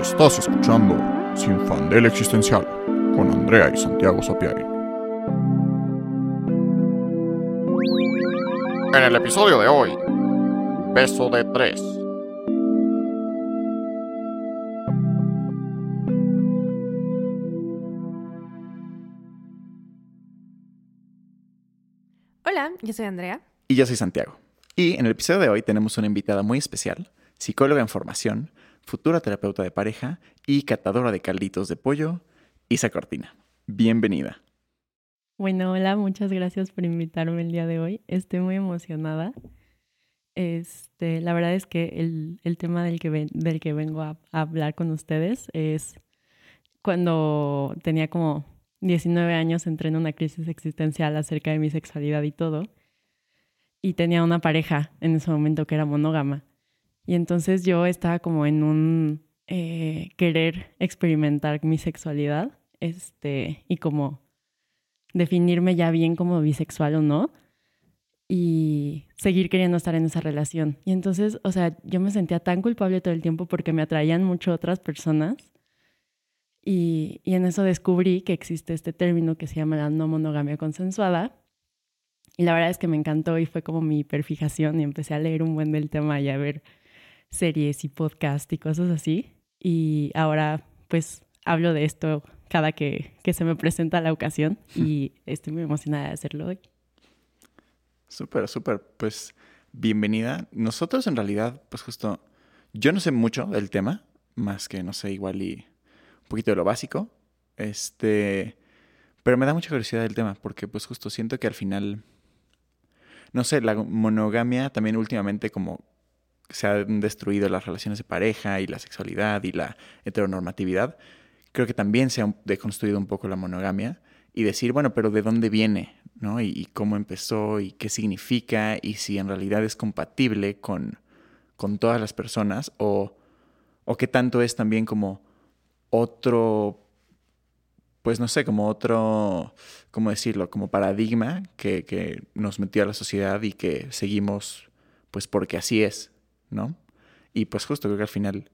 Estás escuchando Sin Fandel Existencial con Andrea y Santiago Sapiari. En el episodio de hoy, Beso de Tres. Hola, yo soy Andrea. Y yo soy Santiago. Y en el episodio de hoy tenemos una invitada muy especial, psicóloga en formación, futura terapeuta de pareja y catadora de calditos de pollo, Isa Cortina. Bienvenida. Bueno, hola, muchas gracias por invitarme el día de hoy. Estoy muy emocionada. Este, la verdad es que el, el tema del que, del que vengo a, a hablar con ustedes es cuando tenía como 19 años, entré en una crisis existencial acerca de mi sexualidad y todo. Y tenía una pareja en ese momento que era monógama. Y entonces yo estaba como en un eh, querer experimentar mi sexualidad este, y como definirme ya bien como bisexual o no y seguir queriendo estar en esa relación. Y entonces, o sea, yo me sentía tan culpable todo el tiempo porque me atraían mucho otras personas y, y en eso descubrí que existe este término que se llama la no monogamia consensuada. Y la verdad es que me encantó y fue como mi hiperfijación y empecé a leer un buen del tema y a ver series y podcast y cosas así. Y ahora pues hablo de esto cada que, que se me presenta la ocasión y estoy muy emocionada de hacerlo hoy. Súper, súper. Pues bienvenida. Nosotros en realidad, pues justo, yo no sé mucho del tema, más que no sé, igual y un poquito de lo básico. Este, pero me da mucha curiosidad del tema, porque pues justo siento que al final, no sé, la monogamia también últimamente como se han destruido las relaciones de pareja y la sexualidad y la heteronormatividad. Creo que también se ha deconstruido un poco la monogamia y decir, bueno, pero ¿de dónde viene? ¿no? Y, cómo empezó y qué significa y si en realidad es compatible con, con todas las personas o, o qué tanto es también como otro, pues no sé, como otro, ¿cómo decirlo? Como paradigma que, que nos metió a la sociedad y que seguimos pues porque así es, ¿no? Y pues justo creo que al final,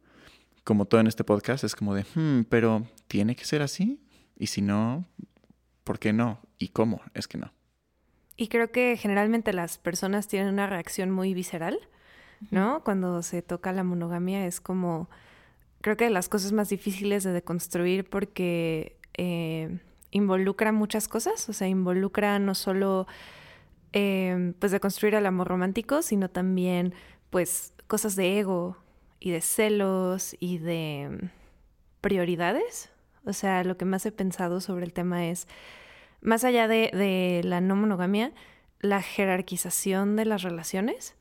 como todo en este podcast, es como de, "Hmm, pero ¿tiene que ser así? Y si no, ¿por qué no? ¿Y cómo? Es que no. Y creo que generalmente las personas tienen una reacción muy visceral, ¿no? Cuando se toca la monogamia es como, creo que de las cosas más difíciles de deconstruir porque eh, involucra muchas cosas, o sea, involucra no solo, eh, pues, de construir el amor romántico, sino también, pues, cosas de ego y de celos y de prioridades. O sea, lo que más he pensado sobre el tema es, más allá de, de la no monogamia, la jerarquización de las relaciones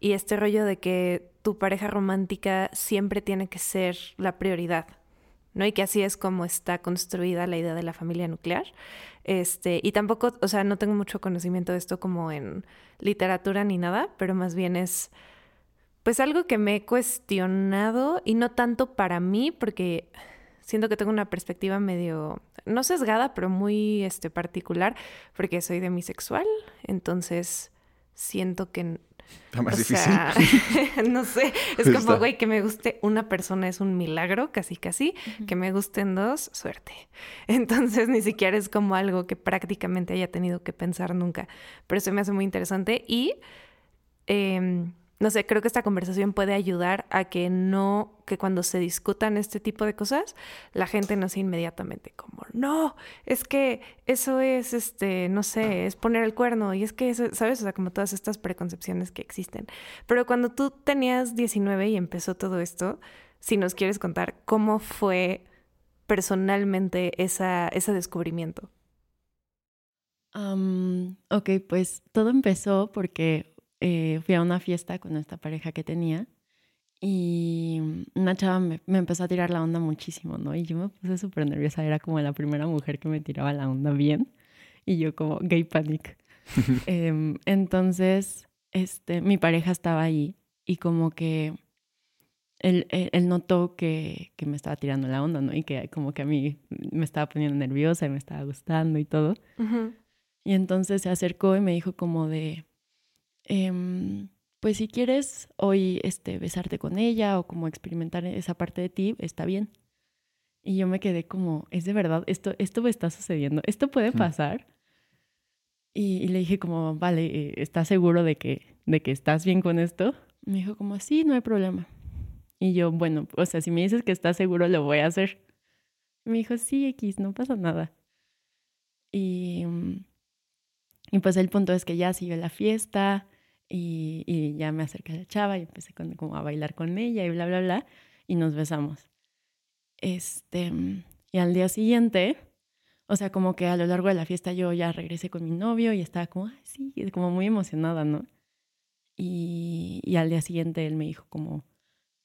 y este rollo de que tu pareja romántica siempre tiene que ser la prioridad, ¿no? Y que así es como está construida la idea de la familia nuclear. Este, y tampoco, o sea, no tengo mucho conocimiento de esto como en literatura ni nada, pero más bien es pues algo que me he cuestionado y no tanto para mí, porque siento que tengo una perspectiva medio, no sesgada, pero muy este, particular, porque soy demisexual, entonces siento que... Está más o difícil. sea, no sé, es Está. como, güey, que me guste una persona es un milagro, casi casi, que me gusten dos, suerte. Entonces ni siquiera es como algo que prácticamente haya tenido que pensar nunca, pero eso me hace muy interesante y... em, no sé, creo que esta conversación puede ayudar a que no, que cuando se discutan este tipo de cosas, la gente no sea inmediatamente como, no, es que eso es, este, no sé, es poner el cuerno y es que, eso, ¿sabes? O sea, como todas estas preconcepciones que existen. Pero cuando tú tenías 19 y empezó todo esto, si nos quieres contar cómo fue personalmente esa, ese descubrimiento. Ok, pues todo empezó porque eh, fui a una fiesta con esta pareja que tenía y una chava me, me empezó a tirar la onda muchísimo, ¿no? Y yo me puse súper nerviosa, era como la primera mujer que me tiraba la onda bien y yo como gay panic. Em, entonces, este, mi pareja estaba ahí y como que él, él- él notó que, que me estaba tirando la onda, ¿no? Y que como que a mí me estaba poniendo nerviosa y me estaba gustando y todo. Y entonces se acercó y me dijo como de, em, pues si quieres hoy este, besarte con ella o como experimentar esa parte de ti, está bien. Y yo me quedé como, es de verdad, esto, esto me está sucediendo, esto puede pasar. Y, le dije como, vale, ¿estás seguro de que, de que estás bien con esto? Me dijo como, sí, no hay problema. Y yo, bueno, o sea, si me dices que estás seguro, lo voy a hacer. Me dijo, sí, X, no pasa nada. Y, mm, y pues el punto es que ya siguió la fiesta y, y, ya me acerqué a la chava y empecé como a bailar con ella y bla, bla, bla. Y nos besamos. Este, mm, y al día siguiente, o sea, como que a lo largo de la fiesta yo ya regresé con mi novio y estaba como, sí, como muy emocionada, ¿no? Y, y al día siguiente él me dijo como,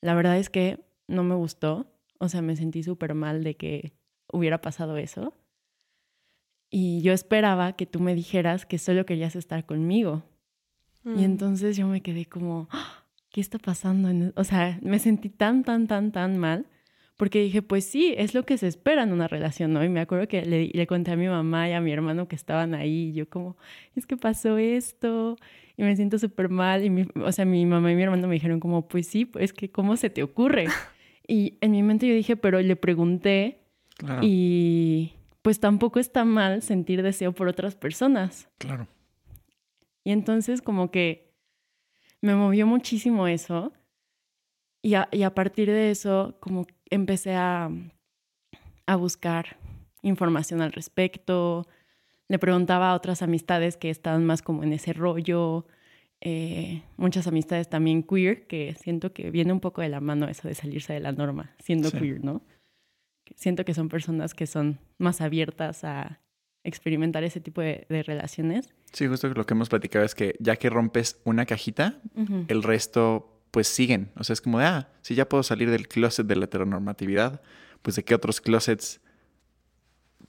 la verdad es que no me gustó, o sea, me sentí súper mal de que hubiera pasado eso. Y yo esperaba que tú me dijeras que solo querías estar conmigo. Y mm. entonces yo me quedé como, ¡Ah! ¿qué está pasando? O sea, me sentí tan, tan, tan, tan mal. Porque dije, pues sí, es lo que se espera en una relación, ¿no? Y me acuerdo que le, le conté a mi mamá y a mi hermano que estaban ahí. Y yo como, es que pasó esto y me siento súper mal. Y mi, o sea, mi mamá y mi hermano me dijeron como, pues sí, es que ¿cómo se te ocurre? y en mi mente yo dije, pero le pregunté y pues tampoco está mal sentir deseo por otras personas. Claro. Y entonces como que me movió muchísimo eso. Y a, y a partir de eso, como empecé a, a buscar información al respecto. Le preguntaba a otras amistades que estaban más como en ese rollo. Eh, muchas amistades también queer, que siento que viene un poco de la mano eso de salirse de la norma, siendo queer, ¿no? Siento que son personas que son más abiertas a experimentar ese tipo de, relaciones. Sí, justo lo que hemos platicado es que ya que rompes una cajita, el resto pues siguen. O sea, es como de, ah, si ya puedo salir del closet de la heteronormatividad, pues de qué otros closets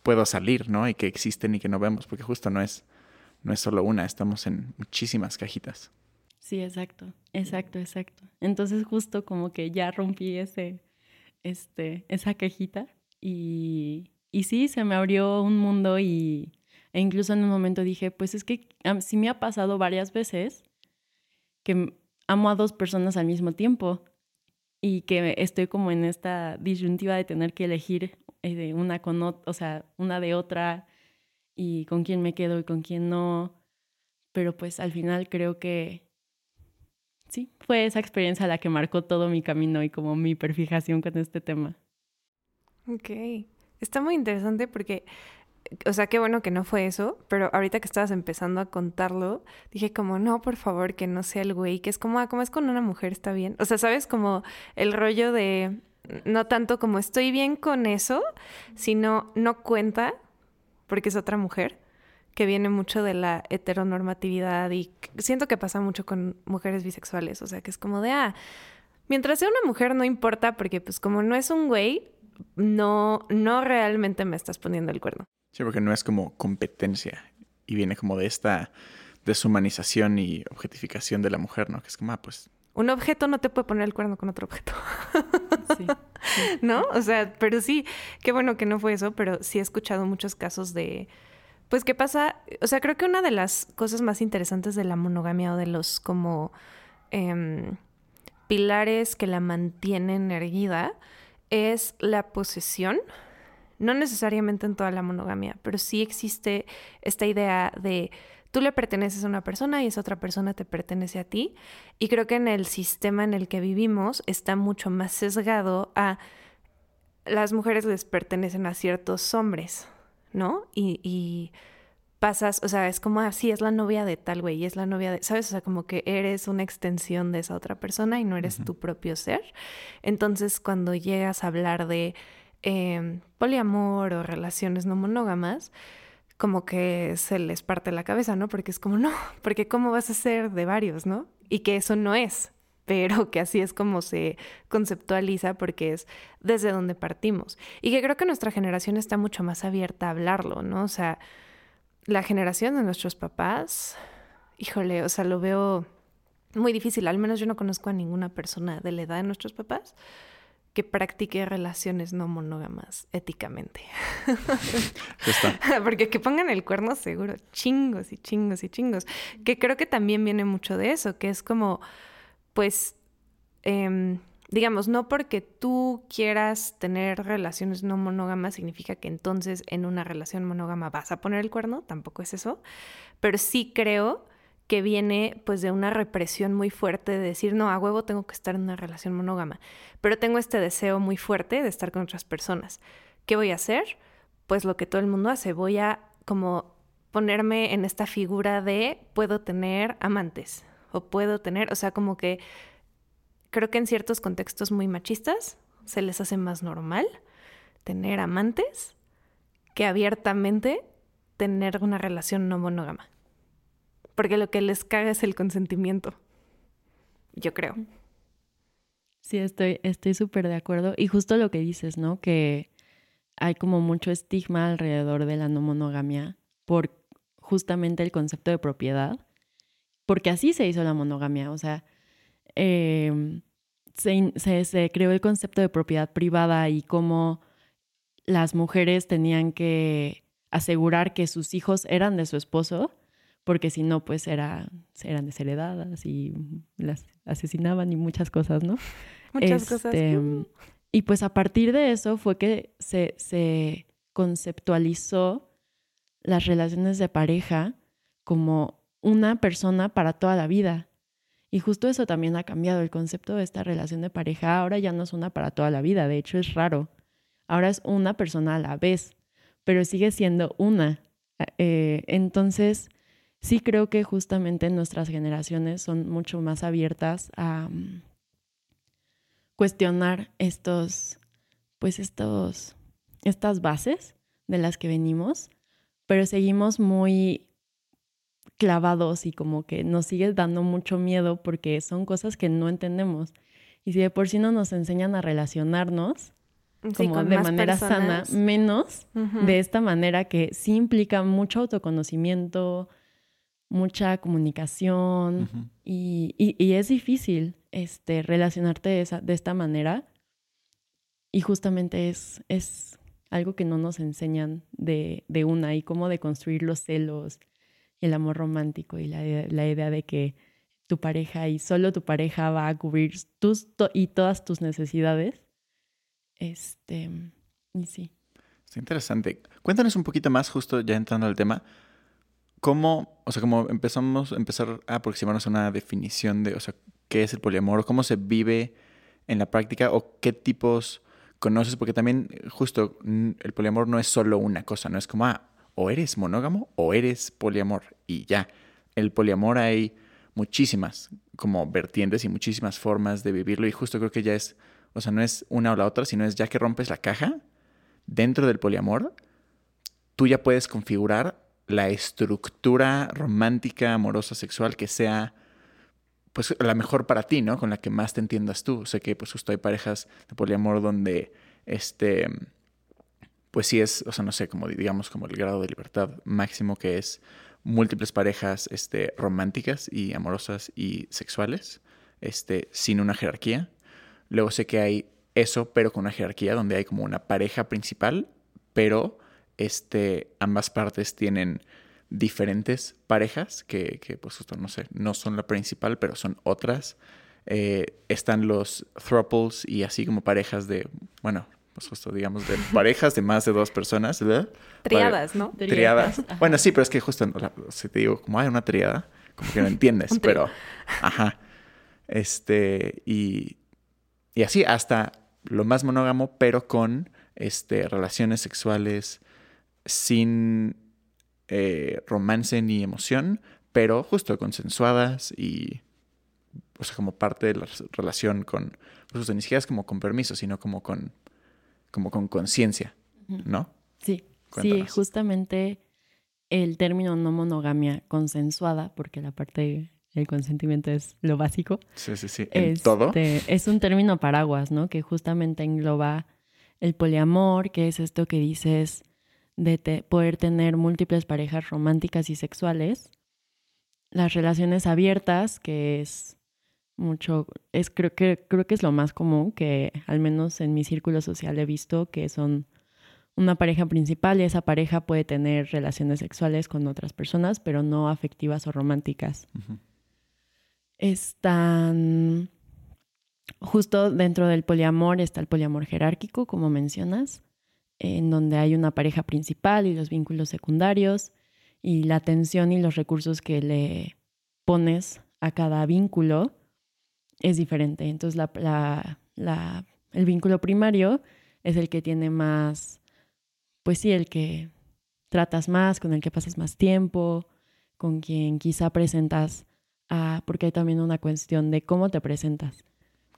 puedo salir, ¿no? Y que existen y que no vemos, porque justo no es, no es solo una, estamos en muchísimas cajitas. Sí, exacto, exacto, exacto. Entonces justo como que ya rompí ese, este, esa cajita y, y sí, se me abrió un mundo y e incluso en un momento dije, pues es que sí me ha pasado varias veces que amo a dos personas al mismo tiempo y que estoy como en esta disyuntiva de tener que elegir eh, una con otra, o sea, una de otra y con quién me quedo y con quién no. Pero pues al final creo que sí, fue esa experiencia la que marcó todo mi camino y como mi perfijación con este tema. Ok, está muy interesante porque o sea, qué bueno que no fue eso, pero ahorita que estabas empezando a contarlo, dije como, no, por favor, que no sea el güey, que es como, ah, como es con una mujer, está bien. O sea, ¿sabes? Como el rollo de, no tanto como estoy bien con eso, sino no cuenta, porque es otra mujer, que viene mucho de la heteronormatividad y siento que pasa mucho con mujeres bisexuales, o sea, que es como de, ah, mientras sea una mujer no importa, porque pues como no es un güey, no, no realmente me estás poniendo el cuerno. Sí, porque no es como competencia y viene como de esta deshumanización y objetificación de la mujer, ¿no? Que es como, ah, pues... Un objeto no te puede poner el cuerno con otro objeto. Sí, ¿No? O sea, pero sí, qué bueno que no fue eso, pero sí he escuchado muchos casos de... Pues, ¿qué pasa? O sea, creo que una de las cosas más interesantes de la monogamia o de los como em, pilares que la mantienen erguida es la posesión no necesariamente en toda la monogamia, pero sí existe esta idea de tú le perteneces a una persona y esa otra persona te pertenece a ti. Y creo que en el sistema en el que vivimos está mucho más sesgado a las mujeres les pertenecen a ciertos hombres, ¿no? Y, pasas, o sea, es como así, ah, es la novia de tal güey, y es la novia de, ¿sabes? O sea, como que eres una extensión de esa otra persona y no eres tu propio ser. Entonces, cuando llegas a hablar de Em, poliamor o relaciones no monógamas, como que se les parte la cabeza, ¿no? Porque es como, no, porque ¿cómo vas a ser de varios, ¿no? Y que eso no es, pero que así es como se conceptualiza porque es desde donde partimos. Y que creo que nuestra generación está mucho más abierta a hablarlo, ¿no? O sea, la generación de nuestros papás, híjole, o sea, lo veo muy difícil, al menos yo no conozco a ninguna persona de la edad de nuestros papás que practique relaciones no monógamas éticamente. Porque que pongan el cuerno seguro, chingos y chingos y chingos. Que creo que también viene mucho de eso, que es como, pues, em, digamos, no porque tú quieras tener relaciones no monógamas significa que entonces en una relación monógama vas a poner el cuerno, tampoco es eso, pero sí creo que viene pues de una represión muy fuerte de decir, no, a huevo tengo que estar en una relación monógama, pero tengo este deseo muy fuerte de estar con otras personas. ¿Qué voy a hacer? Pues lo que todo el mundo hace, voy a como ponerme en esta figura de puedo tener amantes o puedo tener, o sea, como que creo que en ciertos contextos muy machistas se les hace más normal tener amantes que abiertamente tener una relación no monógama porque lo que les caga es el consentimiento, yo creo. Sí, estoy estoy súper de acuerdo. Y justo lo que dices, ¿no? Que hay como mucho estigma alrededor de la no monogamia por justamente el concepto de propiedad, porque así se hizo la monogamia, o sea, em, se, se, creó el concepto de propiedad privada y cómo las mujeres tenían que asegurar que sus hijos eran de su esposo porque si no, pues era, eran desheredadas y las asesinaban y muchas cosas, ¿no? Muchas cosas. Este, y pues a partir de eso fue que se, se conceptualizó las relaciones de pareja como una persona para toda la vida. Y justo eso también ha cambiado. El concepto de esta relación de pareja ahora ya no es una para toda la vida. De hecho, es raro. Ahora es una persona a la vez, pero sigue siendo una. Eh, entonces, sí creo que justamente nuestras generaciones son mucho más abiertas a mm, cuestionar estos, pues estos, estas bases de las que venimos, pero seguimos muy clavados y como que nos sigue dando mucho miedo porque son cosas que no entendemos. Y si de por sí no nos enseñan a relacionarnos como de manera sana, menos de esta manera que sí implica mucho autoconocimiento, mucha comunicación y, y, es difícil este, relacionarte de, esa, de esta manera. Y justamente es, es algo que no nos enseñan de, de, una y cómo de construir los celos, el amor romántico y la, la, idea de que tu pareja y solo tu pareja va a cubrir tus y todas tus necesidades. Este, y sí. Es interesante. Cuéntanos un poquito más, justo ya entrando al tema, ¿Cómo, o sea, como empezamos empezar a aproximarnos a una definición de, o sea, qué es el poliamor, cómo se vive en la práctica o qué tipos conoces? Porque también justo el poliamor no es solo una cosa, no es como, ah, o eres monógamo o eres poliamor y ya. El poliamor hay muchísimas como vertientes y muchísimas formas de vivirlo y justo creo que ya es, o sea, no es una o la otra, sino es ya que rompes la caja dentro del poliamor, tú ya puedes configurar la estructura romántica, amorosa, sexual que sea pues la mejor para ti, ¿no? Con la que más te entiendas tú. Sé que pues justo hay parejas de poliamor donde este pues sí es, o sea, no sé, como digamos como el grado de libertad máximo que es múltiples parejas este románticas y amorosas y sexuales, este sin una jerarquía. Luego sé que hay eso, pero con una jerarquía donde hay como una pareja principal, pero este, ambas partes tienen diferentes parejas que, que, pues justo no sé, no son la principal, pero son otras. Eh, están los thruples y así como parejas de, bueno, pues justo digamos de parejas de más de dos personas, ¿verdad? Triadas, ¿no? Triadas. Bueno, sí, pero es que justo si te digo como hay una triada, como que no entiendes, pero ajá. Este, y, y así hasta lo más monógamo, pero con este, relaciones sexuales sin eh, romance ni emoción, pero justo consensuadas y, o sea, como parte de la relación con, pues, ni siquiera es como con permiso, sino como con, como con conciencia, ¿no? Sí, sí, justamente el término no monogamia consensuada, porque la parte del consentimiento es lo básico. Sí, sí, sí, en todo. Este, es un término paraguas, ¿no? Que justamente engloba el poliamor, que es esto que dices, de poder tener múltiples parejas románticas y sexuales, las relaciones abiertas, que es mucho, es creo que creo que es lo más común que al menos en mi círculo social he visto que son una pareja principal y esa pareja puede tener relaciones sexuales con otras personas, pero no afectivas o románticas. Están justo dentro del poliamor está el poliamor jerárquico, como mencionas, en donde hay una pareja principal y los vínculos secundarios y la atención y los recursos que le pones a cada vínculo es diferente. Entonces, el vínculo primario es el que tiene más pues sí, el que tratas más, con el que pasas más tiempo, con quien quizá presentas, a, porque hay también una cuestión de cómo te presentas.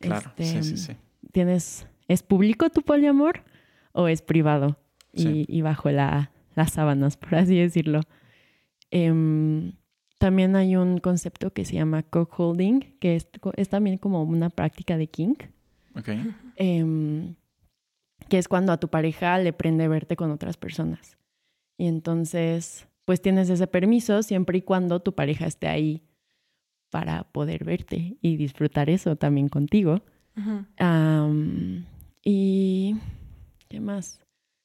Claro, sí, sí, Este, sí. ¿Tienes, ¿Es público tu poliamor o es privado y, Sí. y bajo la, las sábanas, por así decirlo? Em, también hay un concepto que se llama cockholding, que es, es también como una práctica de kink. Ok. em, que es cuando a tu pareja le prende verte con otras personas. Y entonces, pues tienes ese permiso siempre y cuando tu pareja esté ahí para poder verte y disfrutar eso también contigo. Y, ¿qué más?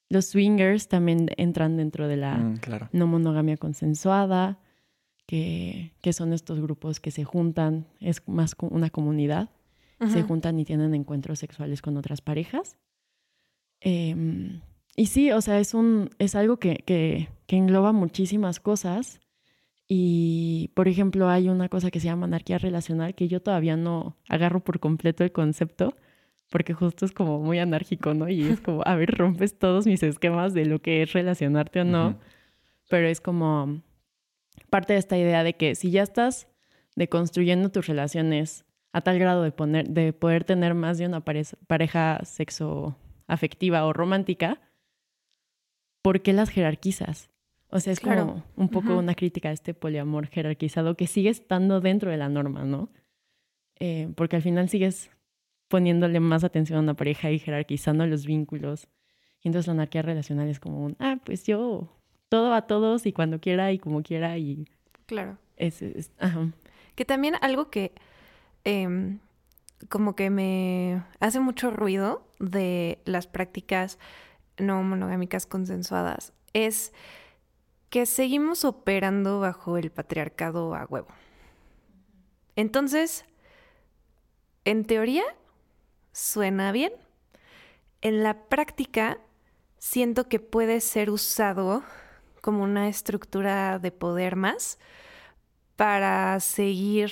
Los swingers también entran dentro de la Mm, claro. no monogamia consensuada, que, que son estos grupos que se juntan, es más una comunidad se juntan y tienen encuentros sexuales con otras parejas. Em, y sí, o sea, es, un, es algo que, que, que engloba muchísimas cosas. Y, por ejemplo, hay una cosa que se llama anarquía relacional que yo todavía no agarro por completo el concepto, porque justo es como muy anárquico, ¿no? Y es como, a ver, rompes todos mis esquemas de lo que es relacionarte o no. Pero es como parte de esta idea de que si ya estás deconstruyendo tus relaciones a tal grado de, poner, de poder tener más de una pareja, pareja sexo afectiva o romántica, ¿por qué las jerarquizas? O sea, es Claro. como un poco una crítica a este poliamor jerarquizado que sigue estando dentro de la norma, ¿no? Eh, porque al final sigues poniéndole más atención a una pareja y jerarquizando los vínculos. Y entonces la anarquía relacional es como un, ah, pues yo todo a todos y cuando quiera y como quiera y Claro. es, es- ajá. Que también algo que em, como que me hace mucho ruido de las prácticas no monogámicas consensuadas es que seguimos operando bajo el patriarcado a huevo. Entonces, en teoría, suena bien. En la práctica, siento que puede ser usado como una estructura de poder más para seguir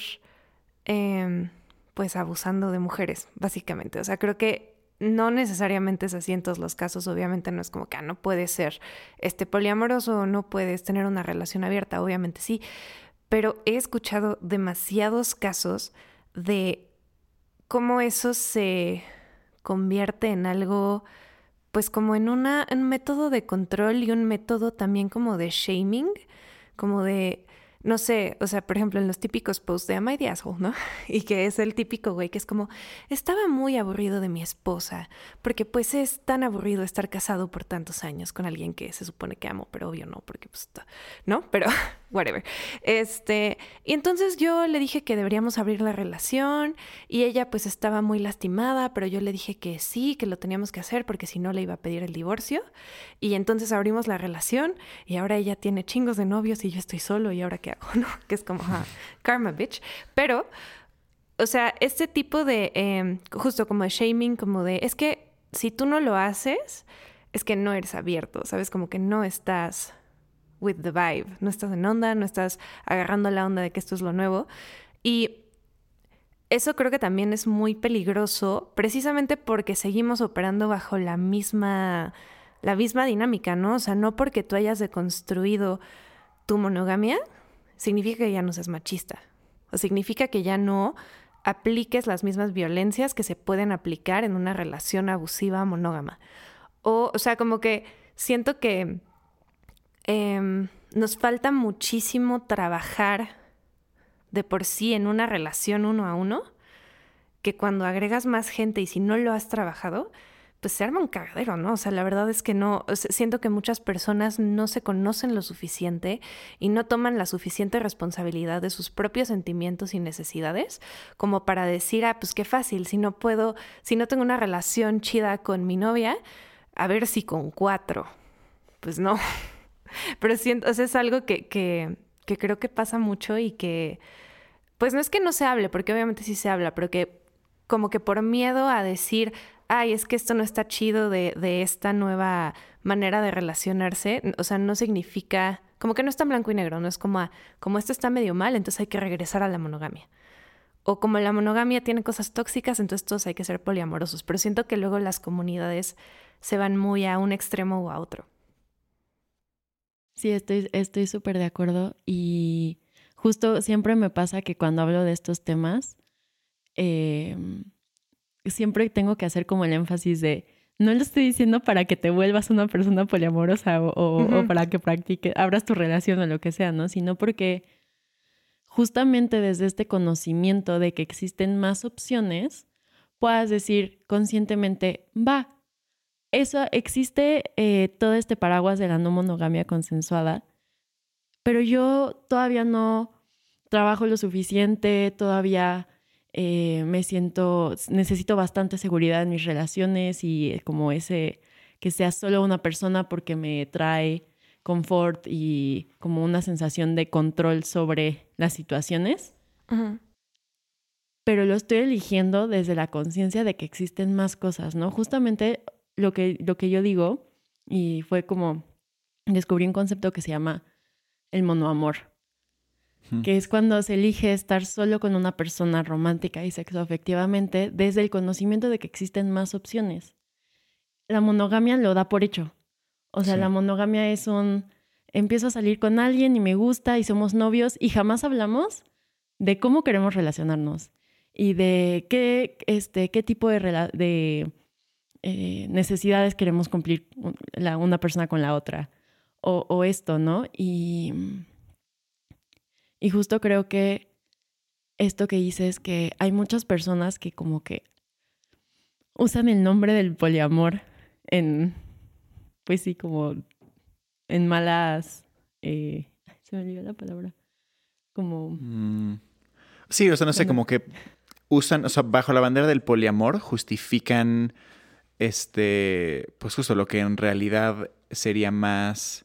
em, pues abusando de mujeres, básicamente. O sea, creo que no necesariamente es así en todos los casos. Obviamente no es como que ah, no puedes ser este poliamoroso no puedes tener una relación abierta, obviamente sí. Pero he escuchado demasiados casos de cómo eso se convierte en algo, pues como en una, un método de control y un método también como de shaming, como de, no sé, o sea, por ejemplo, en los típicos posts de Am I the ¿no? Y que es el típico güey que es como, estaba muy aburrido de mi esposa, porque pues es tan aburrido estar casado por tantos años con alguien que se supone que amo, pero obvio no, porque pues, ¿no? Pero, whatever. Este, y entonces yo le dije que deberíamos abrir la relación y ella pues estaba muy lastimada, pero yo le dije que sí, que lo teníamos que hacer porque si no le iba a pedir el divorcio. Y entonces abrimos la relación y ahora ella tiene chingos de novios y yo estoy solo y ahora qué hago, ¿no? Que es como, ah, karma, bitch. Pero, o sea, este tipo de, eh, justo como de shaming, como de, es que si tú no lo haces, es que no eres abierto, ¿sabes? Como que no estás with the vibe, no estás en onda, no estás agarrando la onda de que esto es lo nuevo. Y eso creo que también es muy peligroso, precisamente porque seguimos operando bajo la misma, la misma dinámica, ¿no? O sea, no porque tú hayas deconstruido tu monogamia, significa que ya no seas machista. O significa que ya no apliques las mismas violencias que se pueden aplicar en una relación abusiva monógama. O, o sea, como que siento que em, nos falta muchísimo trabajar de por sí en una relación uno a uno, que cuando agregas más gente y si no lo has trabajado, pues se arma un cagadero, ¿no? O sea, la verdad es que no, siento que muchas personas no se conocen lo suficiente y no toman la suficiente responsabilidad de sus propios sentimientos y necesidades como para decir, ah, pues qué fácil, si no puedo, si no tengo una relación chida con mi novia, a ver si con cuatro. Pues no. Pero siento, o es algo que, que, que creo que pasa mucho y que, pues no es que no se hable, porque obviamente sí se habla, pero que como que por miedo a decir, ay, es que esto no está chido de, de esta nueva manera de relacionarse, o sea, no significa, como que no está en blanco y negro, no es como, como esto está medio mal, entonces hay que regresar a la monogamia. O como la monogamia tiene cosas tóxicas, entonces todos hay que ser poliamorosos. Pero siento que luego las comunidades se van muy a un extremo o a otro. Sí, estoy estoy súper de acuerdo y justo siempre me pasa que cuando hablo de estos temas, eh, siempre tengo que hacer como el énfasis de, no lo estoy diciendo para que te vuelvas una persona poliamorosa o, para que practiques, abras tu relación o lo que sea, ¿no? Sino porque justamente desde este conocimiento de que existen más opciones, puedas decir conscientemente, va, eso existe eh, todo este paraguas de la no monogamia consensuada, pero yo todavía no trabajo lo suficiente, todavía eh, me siento, necesito bastante seguridad en mis relaciones y eh, como ese, que sea solo una persona porque me trae confort y como una sensación de control sobre las situaciones. Pero lo estoy eligiendo desde la conciencia de que existen más cosas, ¿no? Justamente lo que, lo que yo digo, y fue como descubrí un concepto que se llama el monoamor que es cuando se elige estar solo con una persona romántica y sexoafectivamente desde el conocimiento de que existen más opciones. La monogamia lo da por hecho. O sea, la monogamia es un empiezo a salir con alguien y me gusta y somos novios y jamás hablamos de cómo queremos relacionarnos y de qué, este, qué tipo de, de eh, necesidades queremos cumplir la, una persona con la otra o, o esto, ¿no? Y y justo creo que esto que dices es que hay muchas personas que como que usan el nombre del poliamor en, pues sí, como en malas... Eh, se me olvidó la palabra. Como... Mm. Sí, o sea, no sé, como que usan, o sea, bajo la bandera del poliamor justifican, este, pues justo lo que en realidad sería más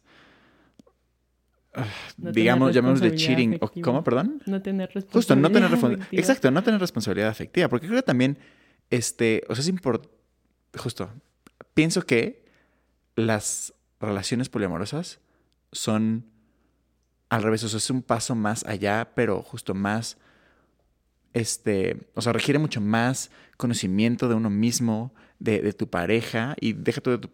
digamos, de cheating. ¿Cómo, perdón? No tener responsabilidad. Justo, no tener responsabilidad. Exacto, no tener responsabilidad afectiva. Porque creo que también, este, o sea, es importante. Justo, pienso que las relaciones poliamorosas son al revés, o sea, es un paso más allá, pero justo más, este, o sea, requiere mucho más conocimiento de uno mismo, de, tu pareja, y deja tú de tu,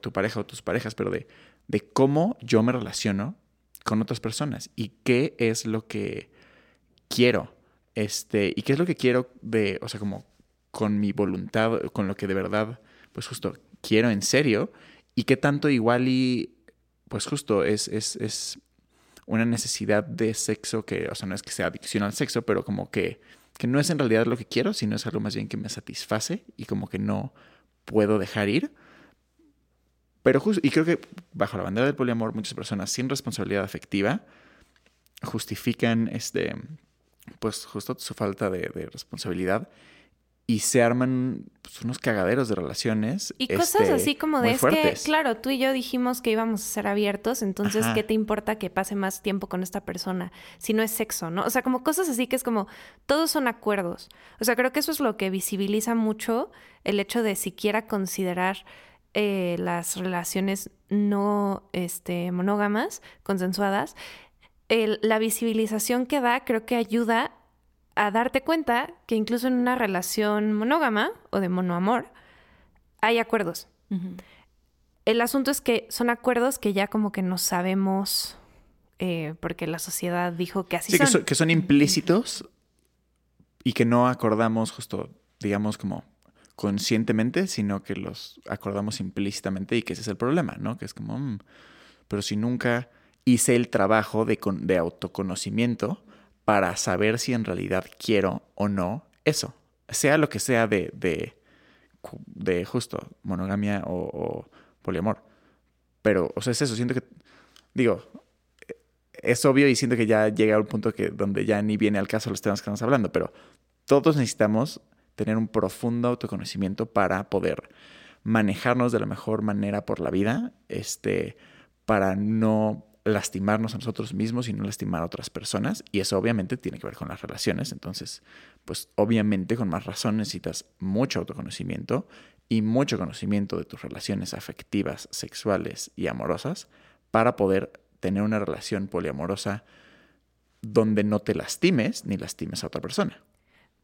tu pareja o tus parejas, pero de, de cómo yo me relaciono con otras personas y qué es lo que quiero. Este, y qué es lo que quiero de, o sea, como con mi voluntad, con lo que de verdad, pues justo quiero en serio y qué tanto igual y, pues justo es, es, es una necesidad de sexo que, o sea, no es que sea adicción al sexo, pero como que, que no es en realidad lo que quiero, sino es algo más bien que me satisface y como que no puedo dejar ir. Pero justo, y creo que bajo la bandera del poliamor, muchas personas sin responsabilidad afectiva justifican este, pues justo su falta de, responsabilidad y se arman pues, unos cagaderos de relaciones. Y cosas este, así como de, es que, claro, tú y yo dijimos que íbamos a ser abiertos, entonces, ¿qué te importa que pase más tiempo con esta persona si no es sexo, no? O sea, como cosas así que es como, todos son acuerdos. O sea, creo que eso es lo que visibiliza mucho el hecho de siquiera considerar eh, las relaciones no este, monógamas, consensuadas, la visibilización que da creo que ayuda a darte cuenta que incluso en una relación monógama o de monoamor hay acuerdos. El asunto es que son acuerdos que ya como que no sabemos eh, porque la sociedad dijo que así son. Que, son. que son implícitos y que no acordamos justo, digamos, como conscientemente, sino que los acordamos implícitamente y que ese es el problema, ¿no? Que es como, mm, pero si nunca hice el trabajo de, de autoconocimiento para saber si en realidad quiero o no eso, sea lo que sea de, de de justo monogamia o, poliamor. Pero, o sea, es eso, siento que, digo, es obvio y siento que ya llega a un punto que donde ya ni viene al caso los temas que estamos hablando, pero todos necesitamos tener un profundo autoconocimiento para poder manejarnos de la mejor manera por la vida, este, para no lastimarnos a nosotros mismos y no lastimar a otras personas. Y eso obviamente tiene que ver con las relaciones. Entonces, pues obviamente con más razón necesitas mucho autoconocimiento y mucho conocimiento de tus relaciones afectivas, sexuales y amorosas para poder tener una relación poliamorosa donde no te lastimes ni lastimes a otra persona.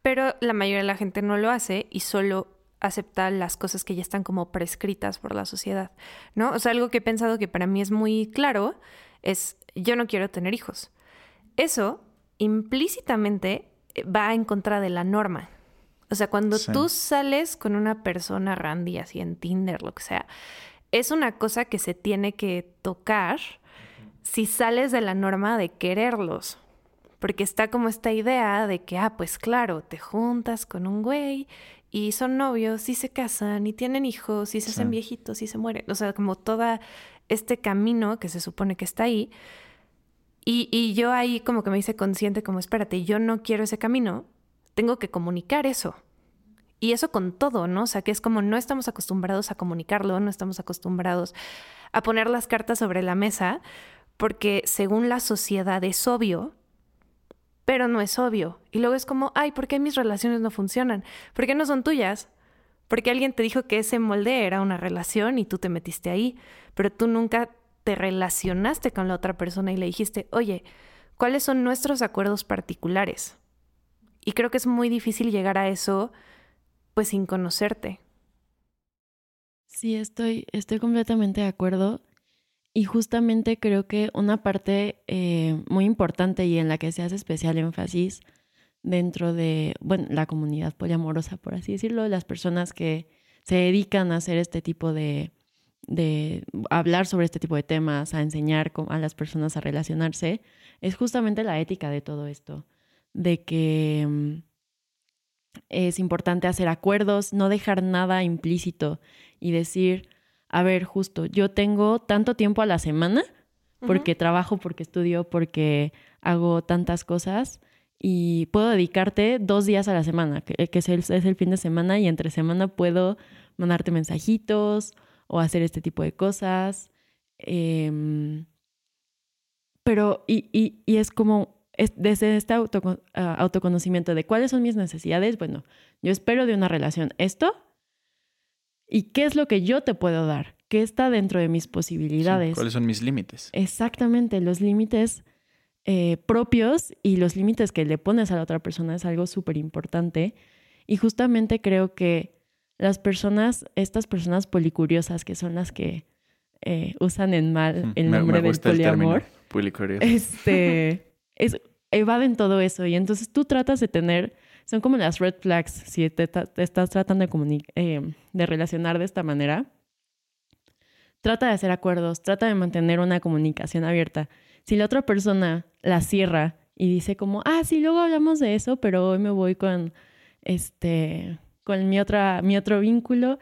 Pero la mayoría de la gente no lo hace y solo acepta las cosas que ya están como prescritas por la sociedad, ¿no? O sea, algo que he pensado que para mí es muy claro es yo no quiero tener hijos. Eso implícitamente va en contra de la norma. O sea, cuando tú sales con una persona randy, así en Tinder, lo que sea, es una cosa que se tiene que tocar si sales de la norma de quererlos. Porque está como esta idea de que, ah, pues claro, te juntas con un güey y son novios y se casan y tienen hijos y se hacen viejitos y se mueren. O sea, como todo este camino que se supone que está ahí. Y, y yo ahí como que me hice consciente como, espérate, yo no quiero ese camino, tengo que comunicar eso. Y eso con todo, ¿no? O sea, que es como no estamos acostumbrados a comunicarlo, no estamos acostumbrados a poner las cartas sobre la mesa, porque según la sociedad es obvio, pero no es obvio. Y luego es como, ay, ¿por qué mis relaciones no funcionan? ¿Por qué no son tuyas? Porque alguien te dijo que ese molde era una relación y tú te metiste ahí, pero tú nunca te relacionaste con la otra persona y le dijiste, oye, ¿cuáles son nuestros acuerdos particulares? Y creo que es muy difícil llegar a eso pues sin conocerte. Sí, estoy, estoy completamente de acuerdo. Y justamente creo que una parte eh, muy importante y en la que se hace especial énfasis dentro de, bueno, la comunidad poliamorosa, por así decirlo, las personas que se dedican a hacer este tipo de, de hablar sobre este tipo de temas, a enseñar a las personas a relacionarse, es justamente la ética de todo esto, de que mm, es importante hacer acuerdos, no dejar nada implícito y decir, a ver, justo, yo tengo tanto tiempo a la semana porque trabajo, porque estudio, porque hago tantas cosas y puedo dedicarte dos días a la semana, que, es, el, es, el, fin de semana y entre semana puedo mandarte mensajitos o hacer este tipo de cosas. Em, pero, y, y, y, es como, desde este auto, ah, autoconocimiento de cuáles son mis necesidades, bueno, yo espero de una relación esto ¿Y qué es lo que yo te puedo dar? ¿Qué está dentro de mis posibilidades? ¿Cuáles son mis límites? Exactamente, los límites eh, propios y los límites que le pones a la otra persona es algo súper importante. Y justamente creo que las personas, estas personas policuriosas, que son las que eh, usan en mal el nombre del poliamor, este, es, evaden todo eso. Y entonces tú tratas de tener son como las red flags si te, estás tratando de, eh, de relacionar de esta manera. Trata de hacer acuerdos, trata de mantener una comunicación abierta. Si la otra persona la cierra y dice como, ah, sí, luego hablamos de eso, pero hoy me voy con, este, con mi, otra, mi otro vínculo,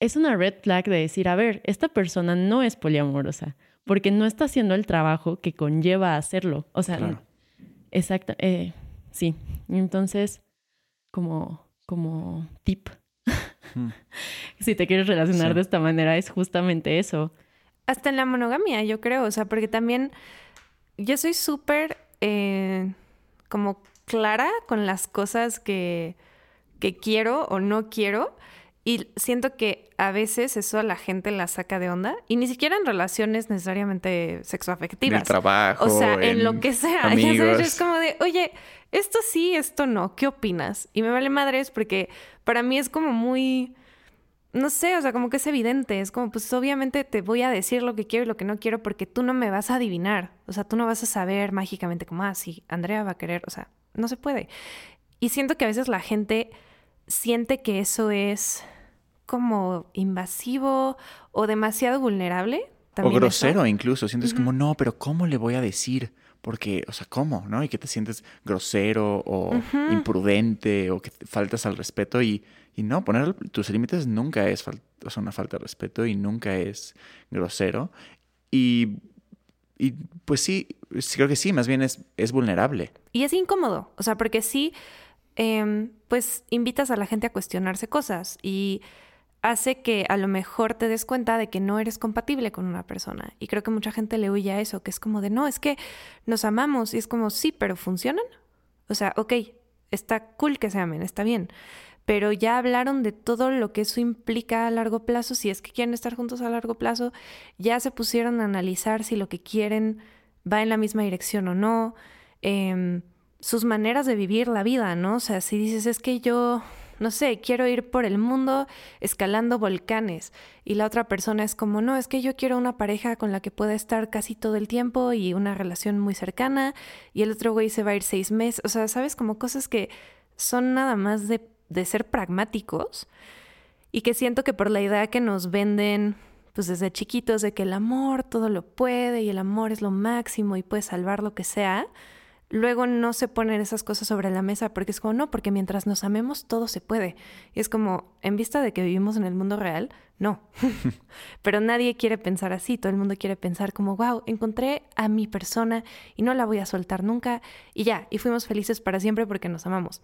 es una red flag de decir, a ver, esta persona no es poliamorosa, porque no está haciendo el trabajo que conlleva hacerlo. O sea, exacto. Eh, Sí, entonces, como, como tip, hmm. si te quieres relacionar de esta manera, es justamente eso. Hasta en la monogamia, yo creo, o sea, porque también yo soy súper eh, como clara con las cosas que, que quiero o no quiero. Y siento que a veces eso a la gente la saca de onda. Y ni siquiera en relaciones necesariamente sexoafectivas. En el trabajo. O sea, en, lo que sea. es como de, oye, esto sí, esto no. ¿Qué opinas? Y me vale madres porque para mí es como muy. No sé, o sea, como que es evidente. Es como, pues obviamente te voy a decir lo que quiero y lo que no quiero porque tú no me vas a adivinar. O sea, tú no vas a saber mágicamente como, ah, sí, Andrea va a querer. O sea, no se puede. Y siento que a veces la gente siente que eso es como invasivo o demasiado vulnerable. O grosero incluso. Sientes como, no, pero ¿cómo le voy a decir? Porque, o sea, ¿cómo? ¿No? Y que te sientes grosero o imprudente o que faltas al respeto y, y no, poner tus límites nunca es una falta de respeto y nunca es grosero. Y, y pues sí, creo que sí, más bien es, es vulnerable. Y es incómodo, o sea, porque sí, em, pues invitas a la gente a cuestionarse cosas y hace que a lo mejor te des cuenta de que no eres compatible con una persona. Y creo que mucha gente le huye a eso, que es como de, no, es que nos amamos. Y es como, sí, pero ¿funcionan? O sea, ok, está cool que se amen, está bien. Pero ya hablaron de todo lo que eso implica a largo plazo, si es que quieren estar juntos a largo plazo, ya se pusieron a analizar si lo que quieren va en la misma dirección o no, em, sus maneras de vivir la vida, ¿no? O sea, si dices, es que yo no sé, quiero ir por el mundo escalando volcanes. Y la otra persona es como, no, es que yo quiero una pareja con la que pueda estar casi todo el tiempo y una relación muy cercana y el otro güey se va a ir seis meses, o sea, sabes, como cosas que son nada más de, de ser pragmáticos y que siento que por la idea que nos venden pues desde chiquitos de que el amor todo lo puede y el amor es lo máximo y puede salvar lo que sea, luego no se ponen esas cosas sobre la mesa porque es como, no, porque mientras nos amemos todo se puede. Y es como, en vista de que vivimos en el mundo real, no. Pero nadie quiere pensar así, todo el mundo quiere pensar como, wow, encontré a mi persona y no la voy a soltar nunca y ya, y fuimos felices para siempre porque nos amamos.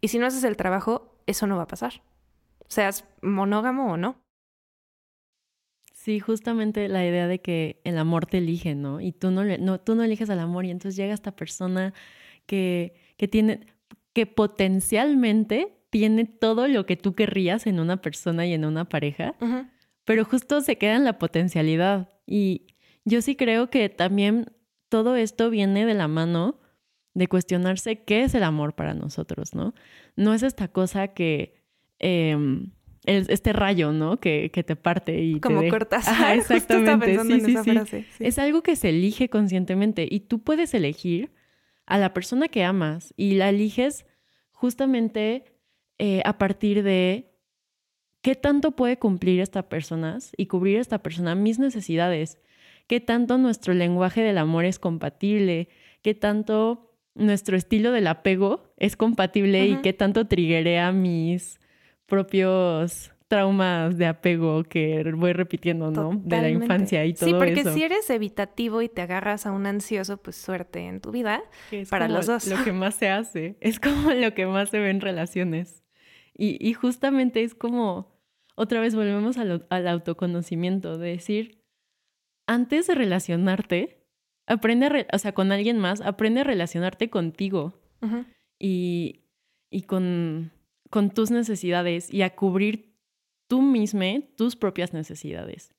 Y si no haces el trabajo, eso no va a pasar. Seas monógamo o no. Sí, justamente la idea de que el amor te elige, ¿no? Y tú no, no, tú no eliges al amor y entonces llega esta persona que, que tiene, que potencialmente tiene todo lo que tú querrías en una persona y en una pareja, pero justo se queda en la potencialidad. Y yo sí creo que también todo esto viene de la mano de cuestionarse qué es el amor para nosotros, ¿no? No es esta cosa que... Este rayo, ¿no? Que, que, te parte y Como te cortas. exactamente. sí, sí, sí. Es algo que se elige conscientemente y tú puedes elegir a la persona que amas y la eliges justamente eh, a partir de qué tanto puede cumplir esta persona y cubrir esta persona mis necesidades, qué tanto nuestro lenguaje del amor es compatible, qué tanto nuestro estilo del apego es compatible y qué tanto triguea mis propios traumas de apego que voy repitiendo, ¿no? De la infancia y todo eso. Sí, porque si eres evitativo y te agarras a un ansioso, pues suerte en tu vida es para los dos. Lo que más se hace, es como lo que más se ve en relaciones. Y, y justamente es como, otra vez volvemos al, al, autoconocimiento, de decir, antes de relacionarte, aprende, a o sea, con alguien más, aprende a relacionarte contigo y, y con con tus necesidades y a cubrir tú mismo tus propias necesidades.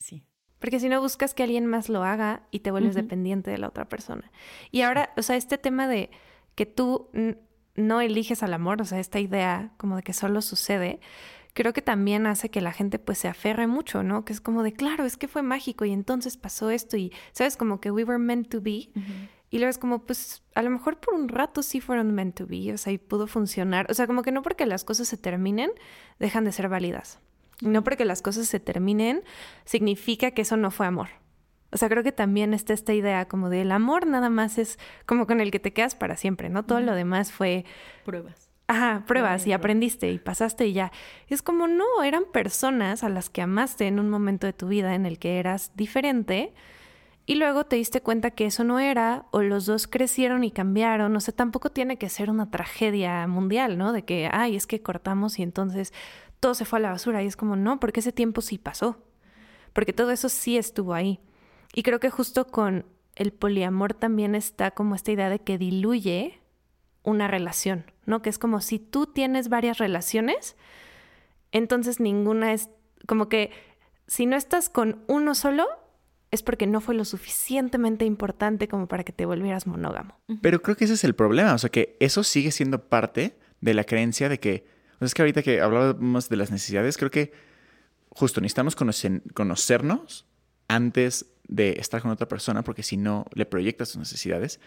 Sí. Porque si no buscas que alguien más lo haga y te vuelves dependiente de la otra persona. Y ahora, o sea, este tema de que tú no eliges al amor, o sea, esta idea como de que solo sucede, creo que también hace que la gente pues se aferre mucho, ¿no? Que es como de, claro, es que fue mágico y entonces pasó esto y, ¿sabes? Como que we were meant to be. Y luego es como, pues a lo mejor por un rato sí fueron meant to be, o sea, y pudo funcionar. O sea, como que no porque las cosas se terminen, dejan de ser válidas. No porque las cosas se terminen, significa que eso no fue amor. O sea, creo que también está esta idea como del amor nada más es como con el que te quedas para siempre, ¿no? Todo lo demás fue... Pruebas. Ajá, pruebas y aprendiste y pasaste y ya. Es como, no, eran personas a las que amaste en un momento de tu vida en el que eras diferente y luego te diste cuenta que eso no era, o los dos crecieron y cambiaron, o sea, tampoco tiene que ser una tragedia mundial, ¿no? De que, ay, es que cortamos y entonces todo se fue a la basura. Y es como, no, porque ese tiempo sí pasó, porque todo eso sí estuvo ahí. Y creo que justo con el poliamor también está como esta idea de que diluye una relación, ¿no? Que es como si tú tienes varias relaciones, entonces ninguna es como que si no estás con uno solo, es porque no fue lo suficientemente importante como para que te volvieras monógamo. Pero creo que ese es el problema, o sea que eso sigue siendo parte de la creencia de que, o sea, es que ahorita que hablábamos de las necesidades, creo que justo necesitamos conocernos antes de estar con otra persona, porque si no le proyectas tus necesidades.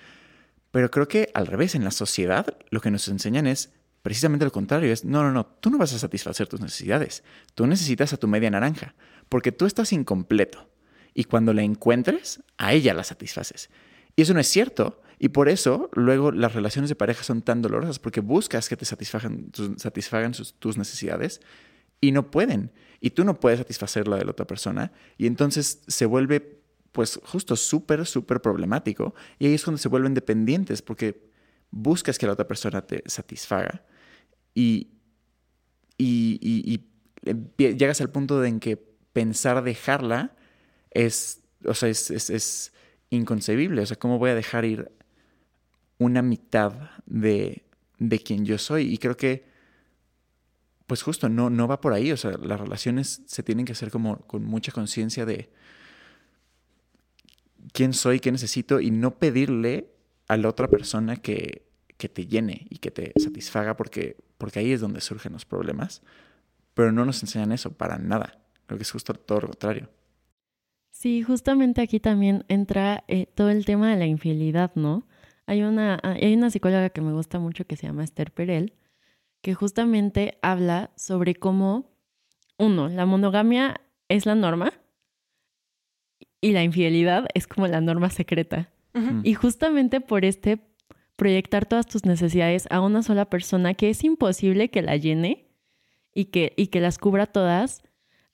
Pero creo que al revés, en la sociedad lo que nos enseñan es precisamente lo contrario, es, no, no, no, tú no vas a satisfacer tus necesidades, tú necesitas a tu media naranja, porque tú estás incompleto y cuando la encuentres, a ella la satisfaces. Y eso no es cierto. Y por eso luego las relaciones de pareja son tan dolorosas porque buscas que te satisfagan, satisfagan tus necesidades y no pueden. Y tú no puedes satisfacer la de la otra persona. Y entonces se vuelve, pues, justo súper, súper problemático. Y ahí es cuando se vuelven dependientes porque buscas que la otra persona te satisfaga. Y, y, y, llegas al punto de en que pensar dejarla es, o sea, es, es, inconcebible. O sea, ¿cómo voy a dejar ir una mitad de, de quien yo soy? Y creo que pues justo no, no va por ahí. O sea, las relaciones se tienen que hacer como con mucha conciencia de quién soy, qué necesito y no pedirle a la otra persona que, que te llene y que te satisfaga porque, porque ahí es donde surgen los problemas. Pero no nos enseñan eso para nada. Creo que es justo todo lo contrario. Sí, justamente aquí también entra eh, todo el tema de la infidelidad, ¿no? Hay una, hay una psicóloga que me gusta mucho que se llama Esther Perel, que justamente habla sobre cómo, uno, la monogamia es la norma y la infidelidad es como la norma secreta. Y justamente por este proyectar todas tus necesidades a una sola persona que es imposible que la llene y que, y que las cubra todas,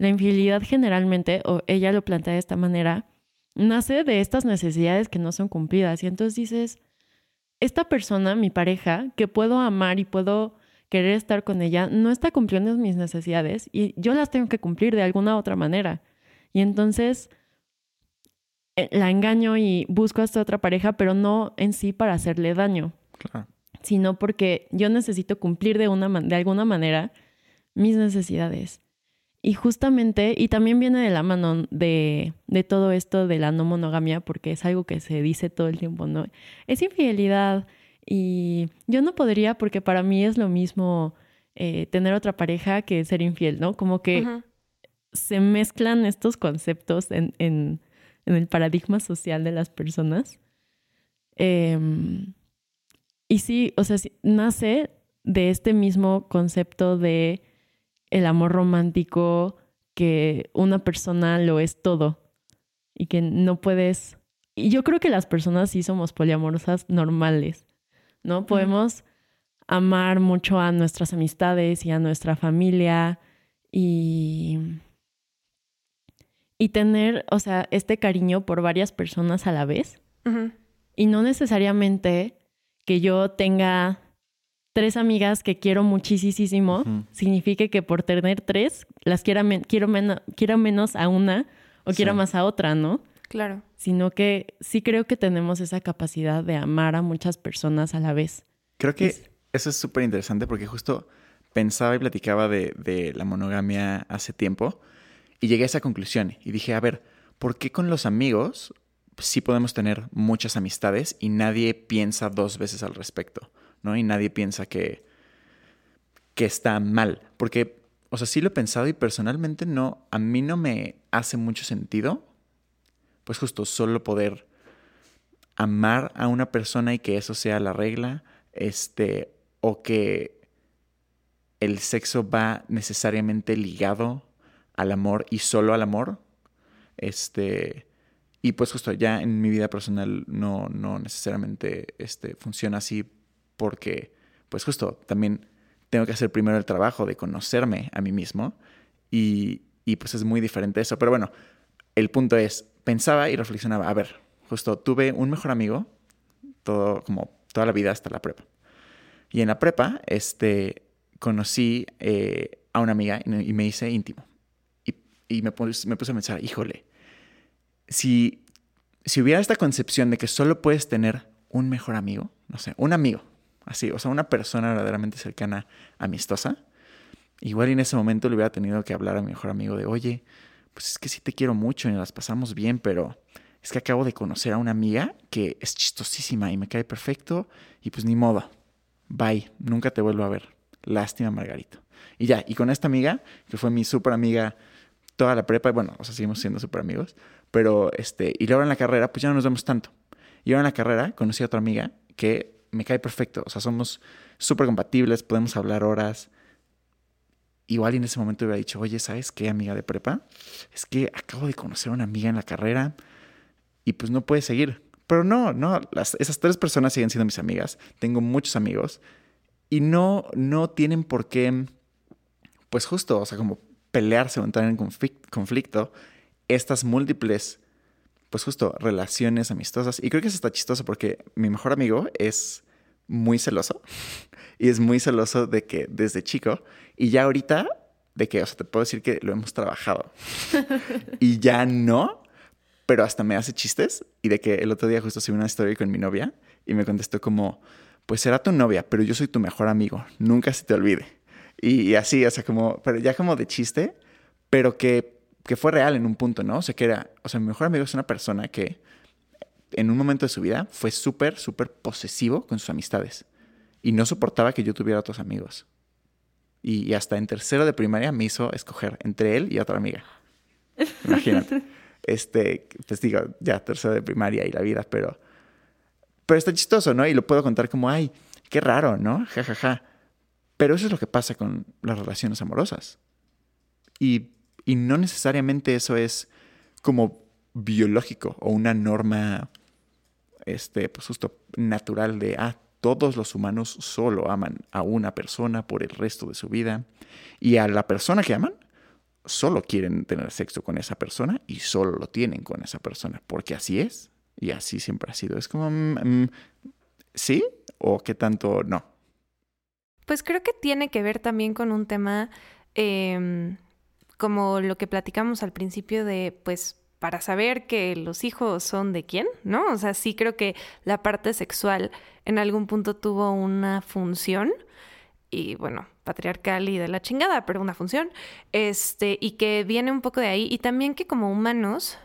la infidelidad generalmente, o ella lo plantea de esta manera, nace de estas necesidades que no son cumplidas. Y entonces dices, esta persona, mi pareja, que puedo amar y puedo querer estar con ella, no está cumpliendo mis necesidades y yo las tengo que cumplir de alguna otra manera. Y entonces eh, la engaño y busco a esta otra pareja, pero no en sí para hacerle daño, sino porque yo necesito cumplir de, una, de alguna manera mis necesidades. Y justamente, y también viene de la mano de, de, todo esto de la no monogamia, porque es algo que se dice todo el tiempo, ¿no? Es infidelidad, y yo no podría porque para mí es lo mismo eh, tener otra pareja que ser infiel, ¿no? Como que se mezclan estos conceptos en, en, el paradigma social de las personas. Em, y sí, o sea, nace de este mismo concepto de el amor romántico, que una persona lo es todo y que no puedes... Y yo creo que las personas sí somos poliamorosas normales. ¿no? Podemos amar mucho a nuestras amistades y a nuestra familia y, y tener, o sea, este cariño por varias personas a la vez. Y no necesariamente que yo tenga tres amigas que quiero muchísimo, signifique que por tener tres las quiera quiero, quiero menos a una o quiero más a otra, ¿no? Claro. Sino que sí creo que tenemos esa capacidad de amar a muchas personas a la vez. Creo que eso es súper interesante porque justo pensaba y platicaba de, la monogamia hace tiempo y llegué a esa conclusión y dije, a ver, ¿por qué con los amigos sí podemos tener muchas amistades y nadie piensa dos veces al respecto, ¿no? Y nadie piensa que, que está mal. Porque, o sea, sí lo he pensado y personalmente no, a mí no me hace mucho sentido pues justo solo poder amar a una persona y que eso sea la regla, este, o que el sexo va necesariamente ligado al amor y solo al amor. Este, y pues justo ya en mi vida personal no, no necesariamente este, funciona así porque pues justo también tengo que hacer primero el trabajo de conocerme a mí mismo y, y pues es muy diferente eso. Pero bueno, el punto es, pensaba y reflexionaba, a ver, justo tuve un mejor amigo, todo, como toda la vida hasta la prepa. Y en la prepa, este, conocí eh, a una amiga y, me hice íntimo. Y, y me, puse, me, puse, a pensar, híjole, si, si hubiera esta concepción de que solo puedes tener un mejor amigo, no sé, un amigo, así, o sea, una persona verdaderamente cercana, amistosa, igual en ese momento le hubiera tenido que hablar a mi mejor amigo de, oye, pues es que sí te quiero mucho y las pasamos bien, pero es que acabo de conocer a una amiga que es chistosísima y me cae perfecto y pues ni modo. Bye, nunca te vuelvo a ver. Lástima, Margarito. Y ya, y con esta amiga, que fue mi súper amiga toda la prepa, bueno, o sea, seguimos siendo súper amigos, pero este, y luego en la carrera, pues ya no nos vemos tanto. Y ahora en la carrera conocí a otra amiga que me cae perfecto, o sea, somos súper compatibles, podemos hablar horas. igual en ese momento hubiera dicho, oye, ¿sabes qué, amiga de prepa? Es que acabo de conocer a una amiga en la carrera y pues no puede seguir. Pero no, no, esas tres personas siguen siendo mis amigas. Tengo muchos amigos y no, no tienen por qué, pues justo, o sea, como pelearse o entrar en conflicto estas múltiples, pues justo, relaciones amistosas. Y creo que eso está chistoso porque mi mejor amigo es muy celoso y es muy celoso de que desde chico y ya ahorita de que, o sea, te puedo decir que lo hemos trabajado y ya no, pero hasta me hace chistes y de que el otro día justo subí una historia con mi novia y me contestó como, pues será tu novia, pero yo soy tu mejor amigo, nunca se te olvide. Y, así, o sea, como, pero ya como de chiste, pero que, que fue real en un punto, ¿no? O sea, que era, o sea, mi mejor amigo es una persona que en un momento de su vida fue súper, súper posesivo con sus amistades y no soportaba que yo tuviera otros amigos. Y, hasta en tercero de primaria me hizo escoger entre él y otra amiga. Imagínate. este, pues digo, ya tercero de primaria y la vida, pero, pero está chistoso, ¿no? Y lo puedo contar como, ay, qué raro, ¿no? Ja, ja, ja. Pero eso es lo que pasa con las relaciones amorosas. Y, y no necesariamente eso es como biológico o una norma este, pues justo natural de, ah, todos los humanos solo aman a una persona por el resto de su vida y a la persona que aman solo quieren tener sexo con esa persona y solo lo tienen con esa persona, porque así es y así siempre ha sido. Es como, mm, mm, ¿sí? ¿O qué tanto no? Pues creo que tiene que ver también con un tema em, como lo que platicamos al principio de, pues, para saber que los hijos son de quién, ¿no? O sea, sí creo que la parte sexual en algún punto tuvo una función y bueno, patriarcal y de la chingada, pero una función, este, y que viene un poco de ahí y también que como humanos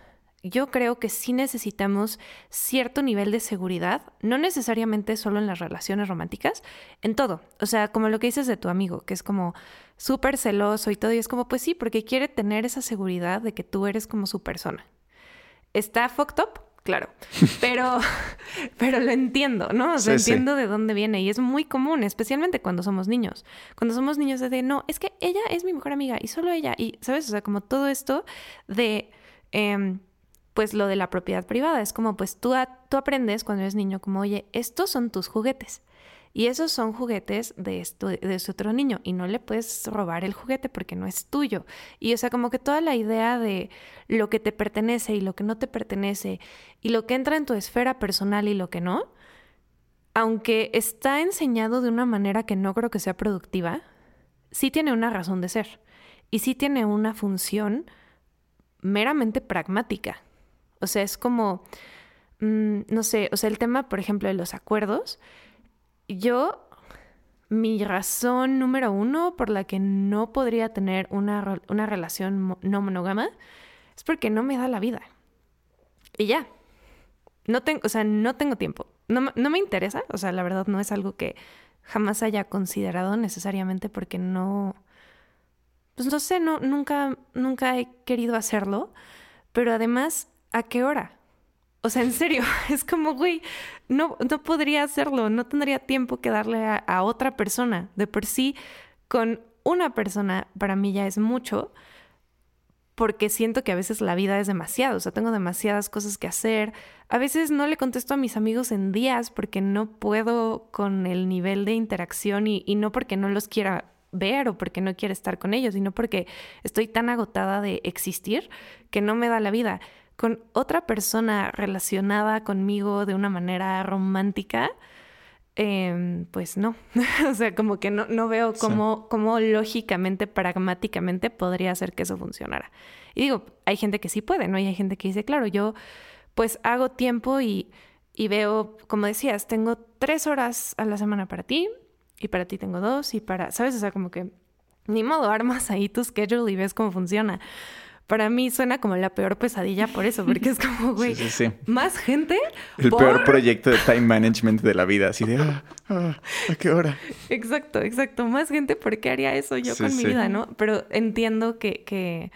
yo creo que sí necesitamos cierto nivel de seguridad, no necesariamente solo en las relaciones románticas, en todo. O sea, como lo que dices de tu amigo, que es como súper celoso y todo, y es como, pues sí, porque quiere tener esa seguridad de que tú eres como su persona. ¿Está fucked up? Claro, pero, pero lo entiendo, ¿no? O sea, entiendo de dónde viene y es muy común, especialmente cuando somos niños. Cuando somos niños es de, no, es que ella es mi mejor amiga y solo ella, y, ¿sabes? O sea, como todo esto de... Em, pues lo de la propiedad privada. Es como, pues tú, tú aprendes cuando eres niño, como, oye, estos son tus juguetes. Y esos son juguetes de, esto, de ese otro niño y no le puedes robar el juguete porque no es tuyo. Y o sea, como que toda la idea de lo que te pertenece y lo que no te pertenece y lo que entra en tu esfera personal y lo que no, aunque está enseñado de una manera que no creo que sea productiva, sí tiene una razón de ser y sí tiene una función meramente pragmática. O sea, es como, mm, no sé, o sea, el tema, por ejemplo, de los acuerdos, yo, mi razón número uno por la que no podría tener una, una relación no monógama es porque no me da la vida. Y ya. No tengo, o sea, no tengo tiempo. No, no me interesa, o sea, la verdad no es algo que jamás haya considerado necesariamente porque no, pues no sé, no, nunca, nunca he querido hacerlo, pero además ¿a qué hora? O sea, en serio, es como, güey, no, no podría hacerlo, no tendría tiempo que darle a, otra persona. De por sí, con una persona para mí ya es mucho, porque siento que a veces la vida es demasiado, o sea, tengo demasiadas cosas que hacer. A veces no le contesto a mis amigos en días porque no puedo con el nivel de interacción y, y no porque no los quiera ver o porque no quiera estar con ellos, sino porque estoy tan agotada de existir que no me da la vida con otra persona relacionada conmigo de una manera romántica, em, pues no. o sea, como que no, no veo cómo, cómo, lógicamente, pragmáticamente podría hacer que eso funcionara. Y digo, hay gente que sí puede, ¿no? Y hay gente que dice, claro, yo pues hago tiempo y, y veo, como decías, tengo tres horas a la semana para ti y para ti tengo dos y para, ¿sabes? O sea, como que ni modo, armas ahí tu schedule y ves cómo funciona para mí suena como la peor pesadilla por eso, porque es como, güey, más gente. El peor proyecto de time management de la vida, así de, ah, ah, ¿a qué hora? Exacto, exacto. Más gente, ¿por qué haría eso yo con mi vida, no? Pero entiendo que, que,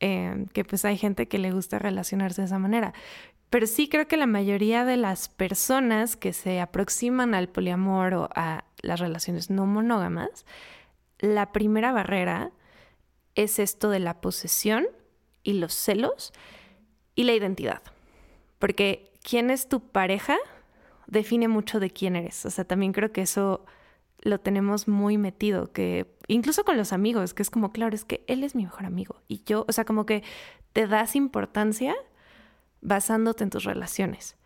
eh, que pues hay gente que le gusta relacionarse de esa manera. Pero sí creo que la mayoría de las personas que se aproximan al poliamor o a las relaciones no monógamas, la primera barrera es esto de la posesión y los celos y la identidad. Porque quién es tu pareja define mucho de quién eres. O sea, también creo que eso lo tenemos muy metido, que incluso con los amigos, que es como, claro, es que él es mi mejor amigo. Y yo, o sea, como que te das importancia basándote en tus relaciones.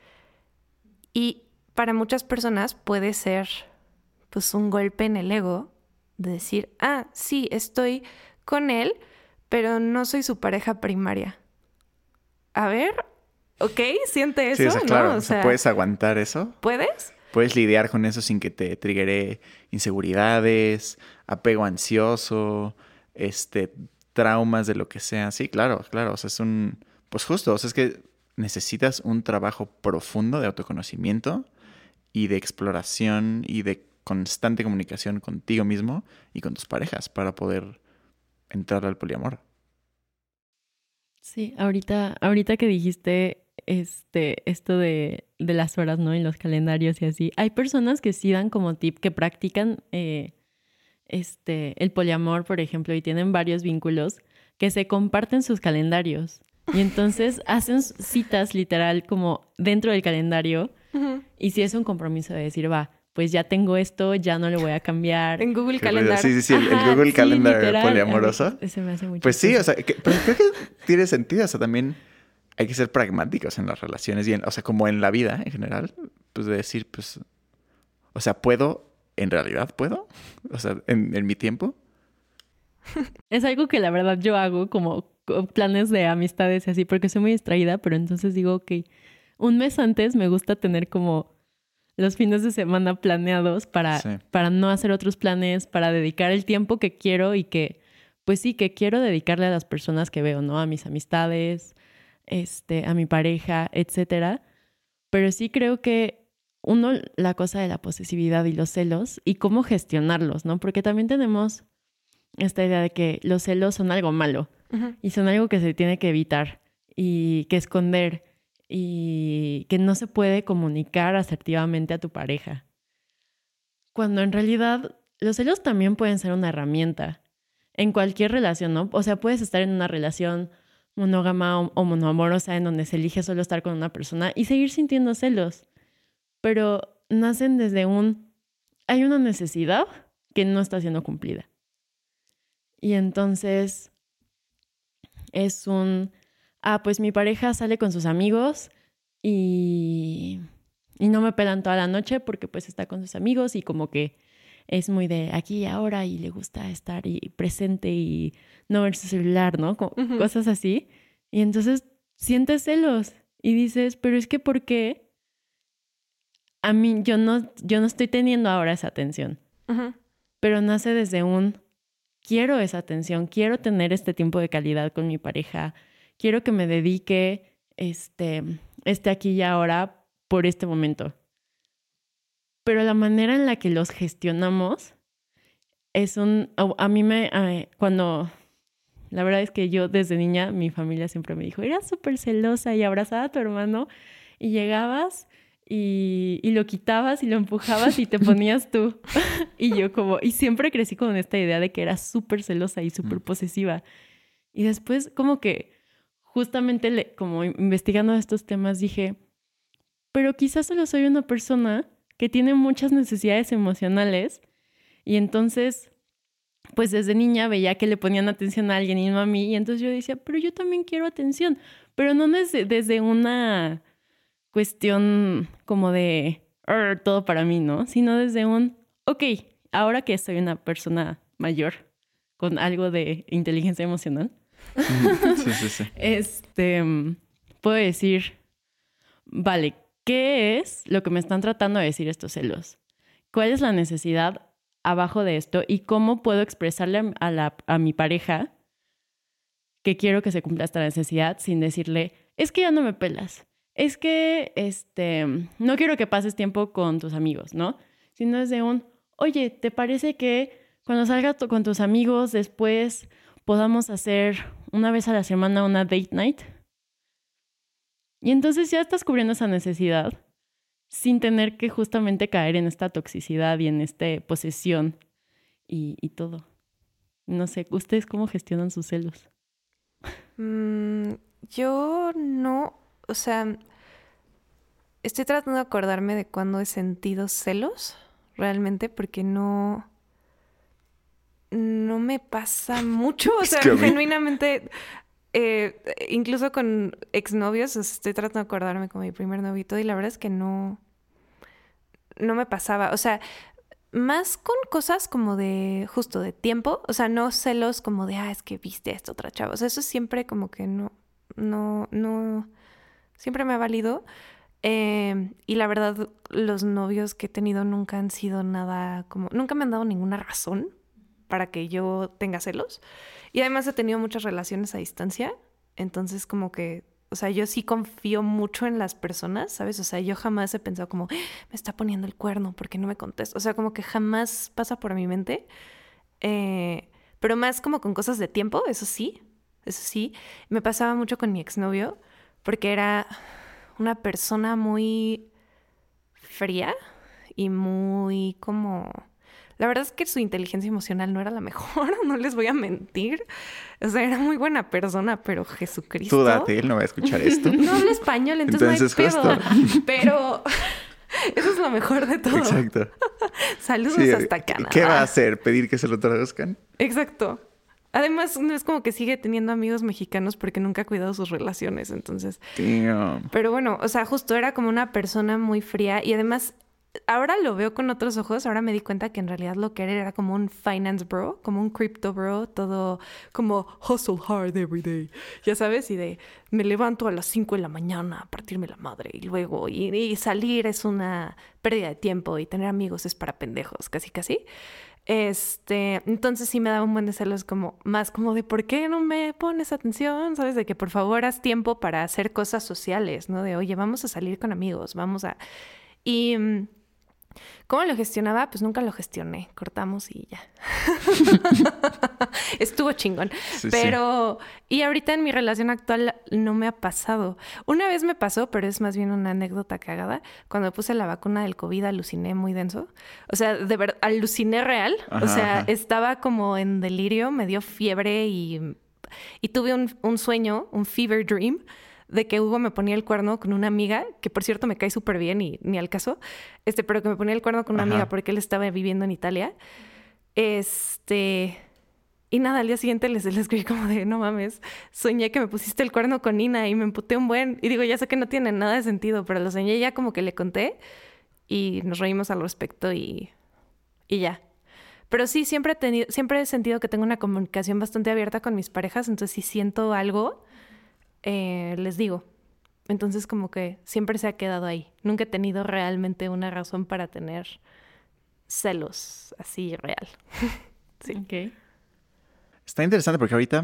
Y para muchas personas puede ser pues un golpe en el ego de decir, ah, sí, estoy con él, pero no soy su pareja primaria. A ver, ok, siente eso, sí, claro. O sea, ¿Puedes aguantar eso? ¿Puedes? Puedes lidiar con eso sin que te triggere inseguridades, apego ansioso, este, traumas de lo que sea. Sí, claro, claro. O sea, es un. Pues justo, o sea, es que necesitas un trabajo profundo de autoconocimiento y de exploración y de constante comunicación contigo mismo y con tus parejas para poder entrar al poliamor. Sí, ahorita, ahorita que dijiste este, esto de, de las horas, ¿no? En los calendarios y así. Hay personas que sí dan como tip que practican eh, este, el poliamor, por ejemplo, y tienen varios vínculos que se comparten sus calendarios. Y entonces hacen citas literal como dentro del calendario. Y si es un compromiso de decir, va, pues ya tengo esto, ya no le voy a cambiar. En Google Calendar. Sí, sí, sí, el, Google Calendar poliamoroso. Ese me hace mucho Pues sí, o sea, pero creo que tiene sentido. O sea, también hay que ser pragmáticos en las relaciones y en, o sea, como en la vida en general, pues de decir, pues, o sea, puedo, en realidad puedo, o sea, en, en mi tiempo. Es algo que la verdad yo hago como planes de amistades y así, porque soy muy distraída, pero entonces digo, ok, un mes antes me gusta tener como los fines de semana planeados para, para no hacer otros planes, para dedicar el tiempo que quiero y que, pues sí, que quiero dedicarle a las personas que veo, ¿no? A mis amistades, este, a mi pareja, etcétera. Pero sí creo que uno, la cosa de la posesividad y los celos y cómo gestionarlos, ¿no? Porque también tenemos esta idea de que los celos son algo malo y son algo que se tiene que evitar y que esconder y que no se puede comunicar asertivamente a tu pareja. Cuando en realidad los celos también pueden ser una herramienta en cualquier relación, ¿no? O sea, puedes estar en una relación monógama o, monoamorosa en donde se elige solo estar con una persona y seguir sintiendo celos, pero nacen desde un hay una necesidad que no está siendo cumplida. Y entonces es un ah, pues mi pareja sale con sus amigos y, y no me pelan toda la noche porque pues está con sus amigos y como que es muy de aquí y ahora y le gusta estar y presente y no ver su celular, ¿no? Cosas así. Y entonces sientes celos y dices, pero es que ¿por qué a mí yo no, yo no estoy teniendo ahora esa atención? Pero nace desde un quiero esa atención, quiero tener este tiempo de calidad con mi pareja, quiero que me dedique este, este aquí y ahora por este momento. Pero la manera en la que los gestionamos es un... A mí me... cuando... La verdad es que yo desde niña, mi familia siempre me dijo, eras súper celosa y abrazaba a tu hermano y llegabas y, y, lo quitabas y lo empujabas y te ponías tú. y yo como, y siempre crecí con esta idea de que era súper celosa y súper posesiva. Y después como que justamente como investigando estos temas dije, pero quizás solo soy una persona que tiene muchas necesidades emocionales y entonces, pues desde niña veía que le ponían atención a alguien y no a mí y entonces yo decía, pero yo también quiero atención, pero no desde, desde una cuestión como de todo para mí, ¿no? Sino desde un, ok, ahora que soy una persona mayor con algo de inteligencia emocional, sí, sí, sí. Este, puedo decir, vale, ¿qué es lo que me están tratando de decir estos celos? ¿Cuál es la necesidad abajo de esto y cómo puedo expresarle a, la, a mi pareja que quiero que se cumpla esta necesidad sin decirle, es que ya no me pelas, es que este, no quiero que pases tiempo con tus amigos, ¿no? Sino es de un, oye, ¿te parece que cuando salgas con tus amigos después podamos hacer una vez a la semana una date night. Y entonces ya estás cubriendo esa necesidad sin tener que justamente caer en esta toxicidad y en esta posesión y, todo. No sé, ¿ustedes cómo gestionan sus celos? Mm, yo no, o sea, estoy tratando de acordarme de cuándo he sentido celos realmente porque no no me pasa mucho, o sea, genuinamente eh, incluso con exnovios, estoy tratando de acordarme con mi primer novio y la verdad es que no, no me pasaba. O sea, más con cosas como de, justo de tiempo, o sea, no celos como de, ah, es que viste a esta otra chava. O sea, eso siempre como que no, no, no, siempre me ha valido. Eh, y la verdad, los novios que he tenido nunca han sido nada como, nunca me han dado ninguna razón para que yo tenga celos. Y además he tenido muchas relaciones a distancia, entonces como que, o sea, yo sí confío mucho en las personas, ¿sabes? O sea, yo jamás he pensado como, ah, me está poniendo el cuerno, porque no me contesta? O sea, como que jamás pasa por mi mente. Eh, pero más como con cosas de tiempo, eso sí, eso sí. Me pasaba mucho con mi exnovio, porque era una persona muy fría y muy como la verdad es que su inteligencia emocional no era la mejor, no les voy a mentir. O sea, era muy buena persona, pero Jesucristo. Tú date, él no va a escuchar esto. no habla español, entonces, no hay pedo. Pero eso es lo mejor de todo. Exacto. Saludos hasta Canadá. ¿Qué va a hacer? ¿Pedir que se lo traduzcan? Exacto. Además, no es como que sigue teniendo amigos mexicanos porque nunca ha cuidado sus relaciones, entonces. Pero bueno, o sea, justo era como una persona muy fría y además ahora lo veo con otros ojos, ahora me di cuenta que en realidad lo que era era como un finance bro, como un crypto bro, todo como hustle hard every day, ya sabes, y de me levanto a las 5 de la mañana a partirme la madre y luego y, salir es una pérdida de tiempo y tener amigos es para pendejos, casi casi. Este, entonces sí me daba un buen de celos como más como de por qué no me pones atención, sabes, de que por favor haz tiempo para hacer cosas sociales, ¿no? De oye, vamos a salir con amigos, vamos a y mm, ¿Cómo lo gestionaba? Pues nunca lo gestioné. Cortamos y ya. Estuvo chingón. pero, y ahorita en mi relación actual no me ha pasado. Una vez me pasó, pero es más bien una anécdota cagada. Cuando puse la vacuna del COVID aluciné muy denso. O sea, de verdad, aluciné real. o sea, estaba como en delirio, me dio fiebre y, y tuve un, un sueño, un fever dream de que Hugo me ponía el cuerno con una amiga, que por cierto me cae súper bien y ni al caso, este, pero que me ponía el cuerno con una amiga porque él estaba viviendo en Italia. Este. Y nada, al día siguiente les, les escribí como de, no mames, soñé que me pusiste el cuerno con Nina y me emputé un buen. Y digo, ya sé que no tiene nada de sentido, pero lo soñé ya como que le conté y nos reímos al respecto y, y ya. Pero sí, siempre he, tenido, siempre he sentido que tengo una comunicación bastante abierta con mis parejas, entonces si siento algo, eh, les digo. Entonces como que siempre se ha quedado ahí. Nunca he tenido realmente una razón para tener celos así real. sí. Okay. Está interesante porque ahorita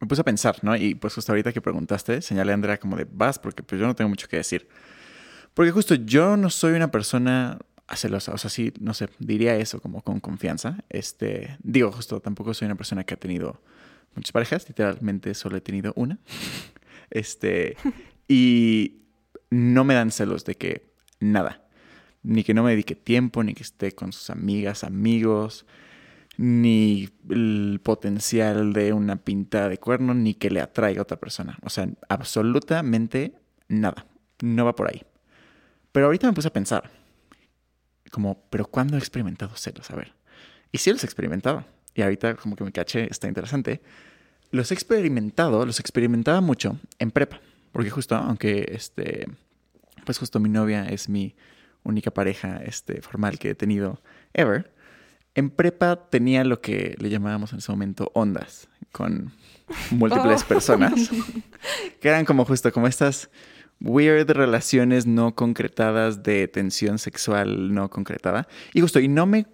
me puse a pensar, ¿no? Y pues justo ahorita que preguntaste, señalé a Andrea como de vas, porque pues yo no tengo mucho que decir. Porque justo yo no soy una persona celosa, o sea, sí, no sé, diría eso como con confianza. Este, digo, justo tampoco soy una persona que ha tenido muchas parejas, literalmente solo he tenido una. Este, y no me dan celos de que nada, ni que no me dedique tiempo, ni que esté con sus amigas, amigos, ni el potencial de una pinta de cuerno, ni que le atraiga a otra persona. O sea, absolutamente nada. No va por ahí. Pero ahorita me puse a pensar, como, ¿pero cuándo he experimentado celos? A ver. Y sí los he experimentado y ahorita como que me caché, está interesante, los he experimentado, los experimentaba mucho en prepa, porque justo, aunque este, pues justo mi novia es mi única pareja este, formal que he tenido ever, en prepa tenía lo que le llamábamos en ese momento ondas, con múltiples oh. personas, que eran como justo como estas weird relaciones no concretadas de tensión sexual no concretada. Y justo, y no me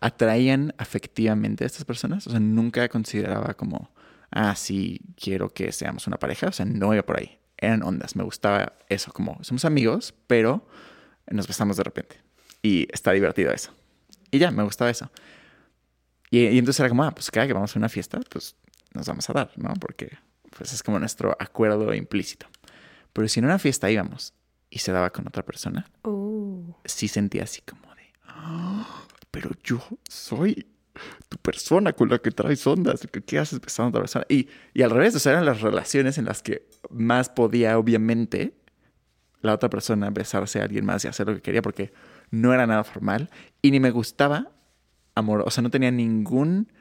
atraían afectivamente a estas personas. O sea, nunca consideraba como, ah, sí, quiero que seamos una pareja. O sea, no iba por ahí. Eran ondas. Me gustaba eso, como somos amigos, pero nos besamos de repente. Y está divertido eso. Y ya, me gustaba eso. Y, entonces era como, ah, pues cada que vamos a una fiesta, pues nos vamos a dar, ¿no? Porque pues es como nuestro acuerdo implícito. Pero si en una fiesta íbamos y se daba con otra persona, uh. sí sentía así como de, pero yo soy tu persona con la que traes ondas, ¿qué haces besando a otra persona? Y, y al revés, o sea, eran las relaciones en las que más podía, obviamente, la otra persona besarse a alguien más y hacer lo que quería porque no era nada formal y ni me gustaba amor, o sea, no tenía ningún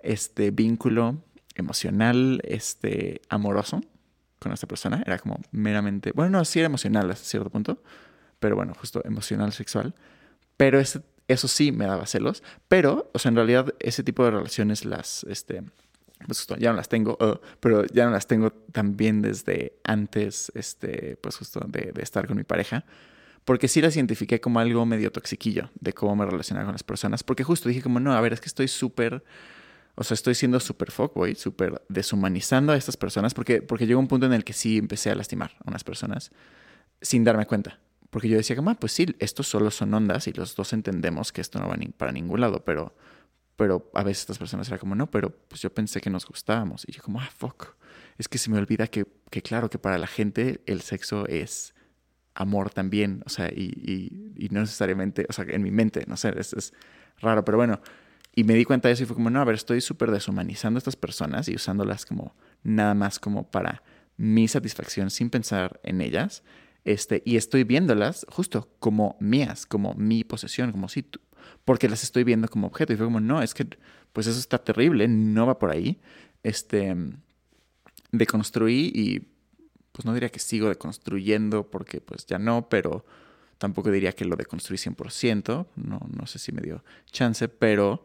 este vínculo emocional, este amoroso con esta persona, era como meramente, bueno, no, sí era emocional hasta cierto punto, pero bueno, justo emocional, sexual, pero eso sí me daba celos, pero, o sea, en realidad ese tipo de relaciones las, este, pues justo ya no las tengo, uh, pero ya no las tengo también desde antes, este, pues justo de, de, estar con mi pareja, porque sí las identifiqué como algo medio toxiquillo de cómo me relacionaba con las personas, porque justo dije como, no, a ver, es que estoy súper, o sea, estoy siendo súper fuckboy, súper deshumanizando a estas personas, porque, porque llegó un punto en el que sí empecé a lastimar a unas personas sin darme cuenta. Porque yo decía ah, pues sí, estos solo son ondas y los dos entendemos que esto no va ni para ningún lado, pero pero a veces estas personas eran como, no, pero pues yo pensé que nos gustábamos. Y yo como, ah, fuck. Es que se me olvida que, que claro, que para la gente el sexo es amor también. O sea, y, y, y no necesariamente, o sea, en mi mente, no sé, es, es, raro. Pero bueno, y me di cuenta de eso y fue como, no, a ver, estoy súper deshumanizando a estas personas y usándolas como nada más como para mi satisfacción sin pensar en ellas. Este, y estoy viéndolas justo como mías, como mi posesión, como si tú, porque las estoy viendo como objeto. Y fue como, no, es que pues eso está terrible, no va por ahí. Este, deconstruí y pues no diría que sigo deconstruyendo porque pues ya no, pero tampoco diría que lo deconstruí 100%, no, no sé si me dio chance, pero,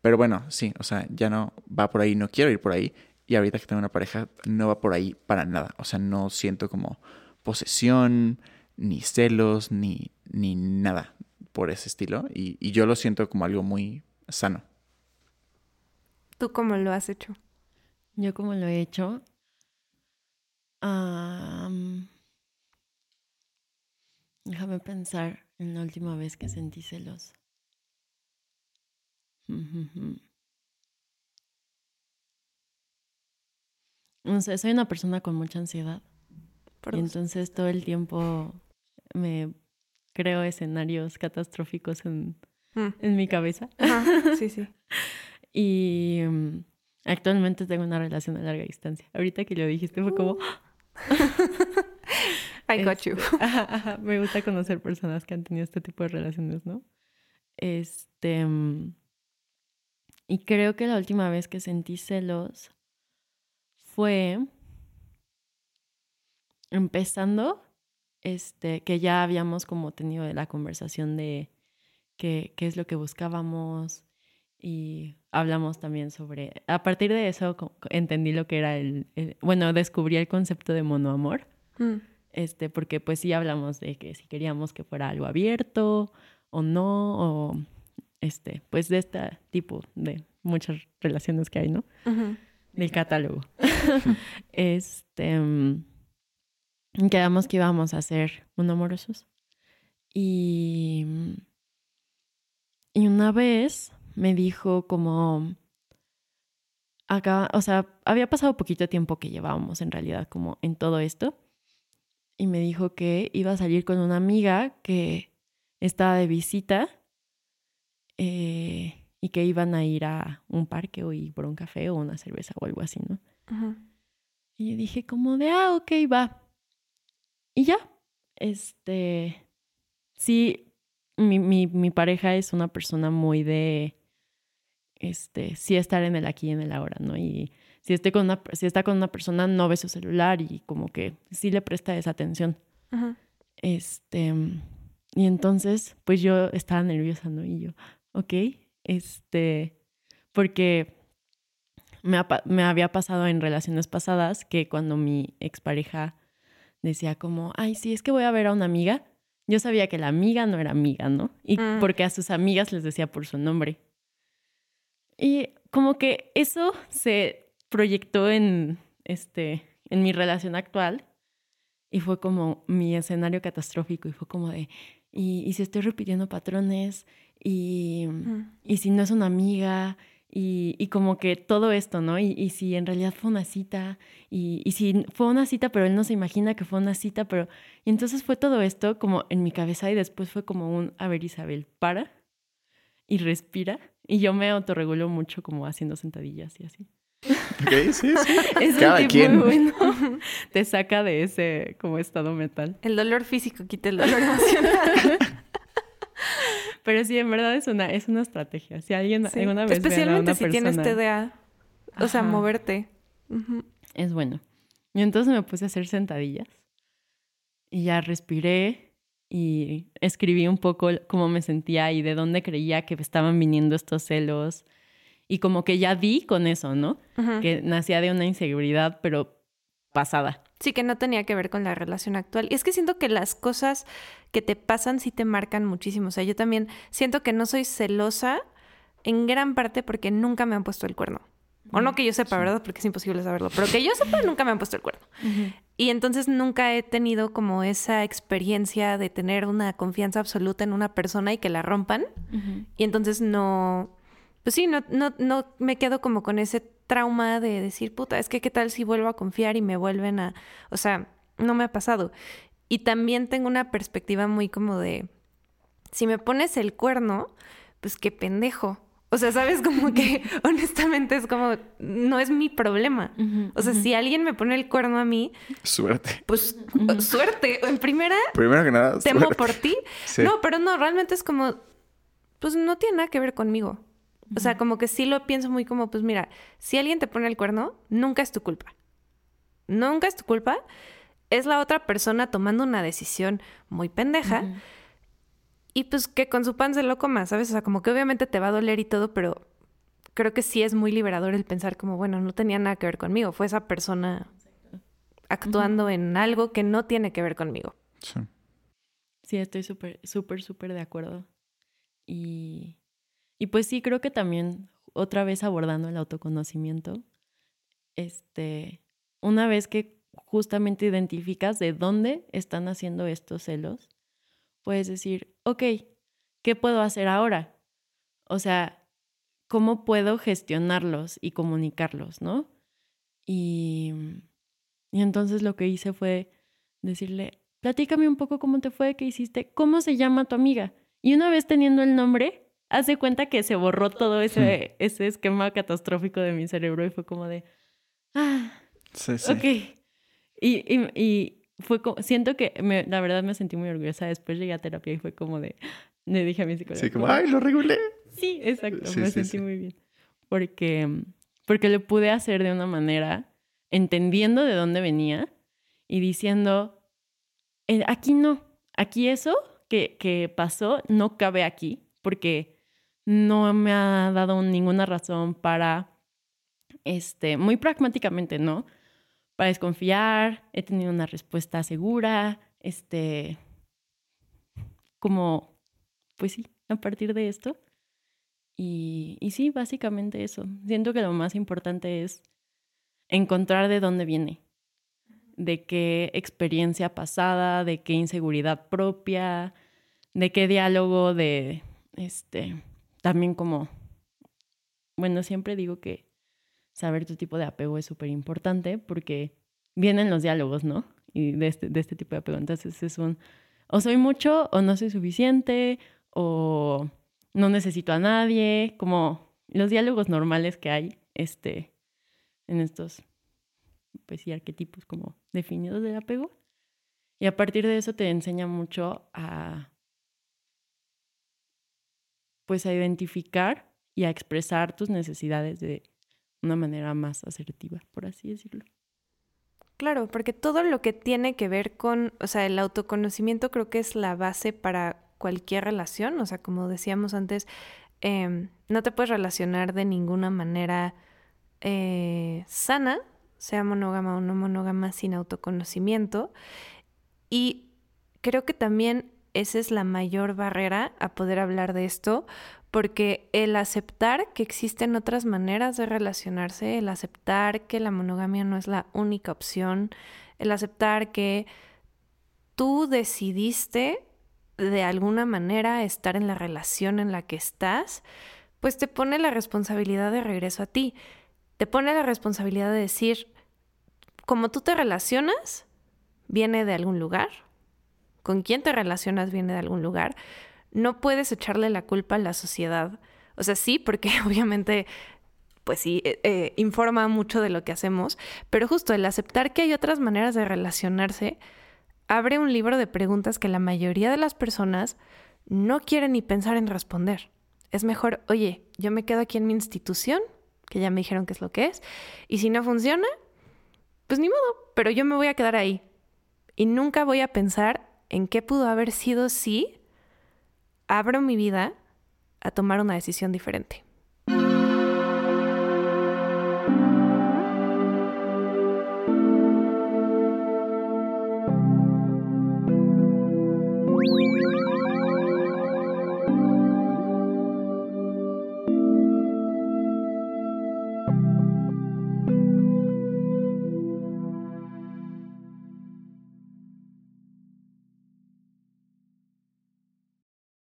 pero bueno, sí, o sea, ya no va por ahí, no quiero ir por ahí. Y ahorita que tengo una pareja, no va por ahí para nada. O sea, no siento como posesión, ni celos, ni, ni nada por ese estilo y, y, yo lo siento como algo muy sano. ¿Tú cómo lo has hecho? Yo como lo he hecho. Um, déjame pensar en la última vez que sentí celos. No sé, soy una persona con mucha ansiedad. Y entonces todo el tiempo me creo escenarios catastróficos en, mm. en mi cabeza. Sí, sí. y um, actualmente tengo una relación a larga distancia. Ahorita que lo dijiste fue como... I got you. Este, me gusta conocer personas que han tenido este tipo de relaciones, ¿no? Este... Um, y creo que la última vez que sentí celos fue empezando este, que ya habíamos como tenido la conversación de qué, qué es lo que buscábamos y hablamos también sobre, a partir de eso entendí lo que era el, bueno, descubrí el concepto de monoamor, mm. este, porque pues sí hablamos de que si queríamos que fuera algo abierto o no, o este, pues de este tipo de muchas relaciones que hay, ¿no? Del catálogo. este mm, quedamos que íbamos a ser un amorosos. Y, y una vez me dijo como, acá, o sea, había pasado poquito tiempo que llevábamos en realidad como en todo esto. Y me dijo que iba a salir con una amiga que estaba de visita eh, y que iban a ir a un parque o ir por un café o una cerveza o algo así, ¿no? Y yo dije como de, ah, ok, va. Y ya, este, sí, mi, mi, mi, pareja es una persona muy de, este, sí estar en el aquí y en el ahora, ¿no? Y si, esté con una, si está con una persona, no ve su celular y como que sí le presta esa atención. Este, y entonces, pues yo estaba nerviosa, ¿no? Y yo, ok, este, porque me, me había pasado en relaciones pasadas que cuando mi expareja decía como, ay, sí, es que voy a ver a una amiga. Yo sabía que la amiga no era amiga, ¿no? Y mm. porque a sus amigas les decía por su nombre. Y como que eso se proyectó en, este, en mi relación actual y fue como mi escenario catastrófico y fue como de, y, y si estoy repitiendo patrones y, mm. y si no es una amiga y, como que todo esto, ¿no? Y, si en realidad fue una cita, y, y, si fue una cita, pero él no se imagina que fue una cita, pero... Y entonces fue todo esto como en mi cabeza y después fue como un, a ver Isabel, para y respira Y yo me autorregulo mucho como haciendo sentadillas y así. Ok, sí, sí. Es Cada un quien. muy bueno. Te saca de ese como estado mental. El dolor físico quita el dolor emocional. Pero sí, en verdad es una, es una estrategia. Si alguien Sí. alguna vez ven a Especialmente una si tienes TDA. O sea, moverte. Es bueno. Y entonces me puse a hacer sentadillas. Y ya respiré y escribí un poco cómo me sentía y de dónde creía que estaban viniendo estos celos. Y como que ya di con eso, ¿no? Que nacía de una inseguridad, pero pasada. Sí, que no tenía que ver con la relación actual. Y es que siento que las cosas que te pasan sí te marcan muchísimo. O sea, yo también siento que no soy celosa en gran parte porque nunca me han puesto el cuerno. O no que yo sepa, ¿verdad? Porque es imposible saberlo. Pero que yo sepa, nunca me han puesto el cuerno. Y entonces nunca he tenido como esa experiencia de tener una confianza absoluta en una persona y que la rompan. Y entonces no, pues sí, no, no, no me quedo como con ese trauma de decir, puta, es que qué tal si vuelvo a confiar y me vuelven a, o sea, no me ha pasado. Y también tengo una perspectiva muy como de, si me pones el cuerno, pues qué pendejo. O sea, sabes, como que honestamente es como, no es mi problema. O sea, si alguien me pone el cuerno a mí, Suerte. pues suerte. En primera, Primero que nada, temo suerte. por ti. Sí. No, pero no, realmente es como, pues no tiene nada que ver conmigo. O sea, como que sí lo pienso muy como, pues mira, si alguien te pone el cuerno, nunca es tu culpa. Nunca es tu culpa. Es la otra persona tomando una decisión muy pendeja. Y pues que con su pan se lo coma, ¿sabes? O sea, como que obviamente te va a doler y todo, pero creo que sí es muy liberador el pensar como, bueno, no tenía nada que ver conmigo. Fue esa persona actuando en algo que no tiene que ver conmigo. Sí. Sí, estoy súper, súper, súper de acuerdo. Y, y pues sí, creo que también, otra vez abordando el autoconocimiento, este, una vez que justamente identificas de dónde están haciendo estos celos, puedes decir, ok, ¿qué puedo hacer ahora? O sea, ¿cómo puedo gestionarlos y comunicarlos, no? Y, y entonces lo que hice fue decirle, platícame un poco cómo te fue, qué hiciste, cómo se llama tu amiga. Y una vez teniendo el nombre, hace cuenta que se borró todo ese, ese esquema catastrófico de mi cerebro y fue como de, ah, Sí, sí. ok. Y, y, y fue como, siento que me- la verdad me sentí muy orgullosa. Después llegué a terapia y fue como de, le dije a mi psicóloga. Sí, como, ay, lo regulé. Sí, exacto, Sí, me sí, sentí sí. muy bien. Porque, porque lo pude hacer de una manera, entendiendo de dónde venía y diciendo, "Eh, aquí no, aquí eso que, que pasó no cabe aquí, porque no me ha dado ninguna razón para, este, muy pragmáticamente, ¿no? Para desconfiar, he tenido una respuesta segura, este, como, pues sí, a partir de esto. Y, y sí, básicamente eso. Siento que lo más importante es encontrar de dónde viene, de qué experiencia pasada, de qué inseguridad propia, de qué diálogo, de este, también como, bueno, siempre digo que saber tu tipo de apego es súper importante porque vienen los diálogos, ¿no? Y de este, de este tipo de apego. Entonces es un, o soy mucho o no soy suficiente o no necesito a nadie, como los diálogos normales que hay este, en estos, pues sí, arquetipos como definidos del apego. Y a partir de eso te enseña mucho a, pues a identificar y a expresar tus necesidades de una manera más asertiva, por así decirlo. Claro, porque todo lo que tiene que ver con, o sea, el autoconocimiento creo que es la base para cualquier relación. O sea, como decíamos antes, eh, no te puedes relacionar de ninguna manera eh, sana, sea monógama o no monógama, sin autoconocimiento. Y creo que también esa es la mayor barrera a poder hablar de esto, porque el aceptar que existen otras maneras de relacionarse, el aceptar que la monogamia no es la única opción, el aceptar que tú decidiste de alguna manera estar en la relación en la que estás, pues te pone la responsabilidad de regreso a ti. Te pone la responsabilidad de decir, como tú te relacionas, viene de algún lugar, con quién te relacionas viene de algún lugar, no puedes echarle la culpa a la sociedad O sea, sí, porque obviamente, pues sí, eh, eh, informa mucho de lo que hacemos, pero justo el aceptar que hay otras maneras de relacionarse abre un libro de preguntas que la mayoría de las personas no quieren ni pensar en responder. Es mejor, oye, yo me quedo aquí en mi institución, que ya me dijeron qué es lo que es, y si no funciona, pues ni modo, pero yo me voy a quedar ahí. Y nunca voy a pensar en qué pudo haber sido si abro mi vida a tomar una decisión diferente.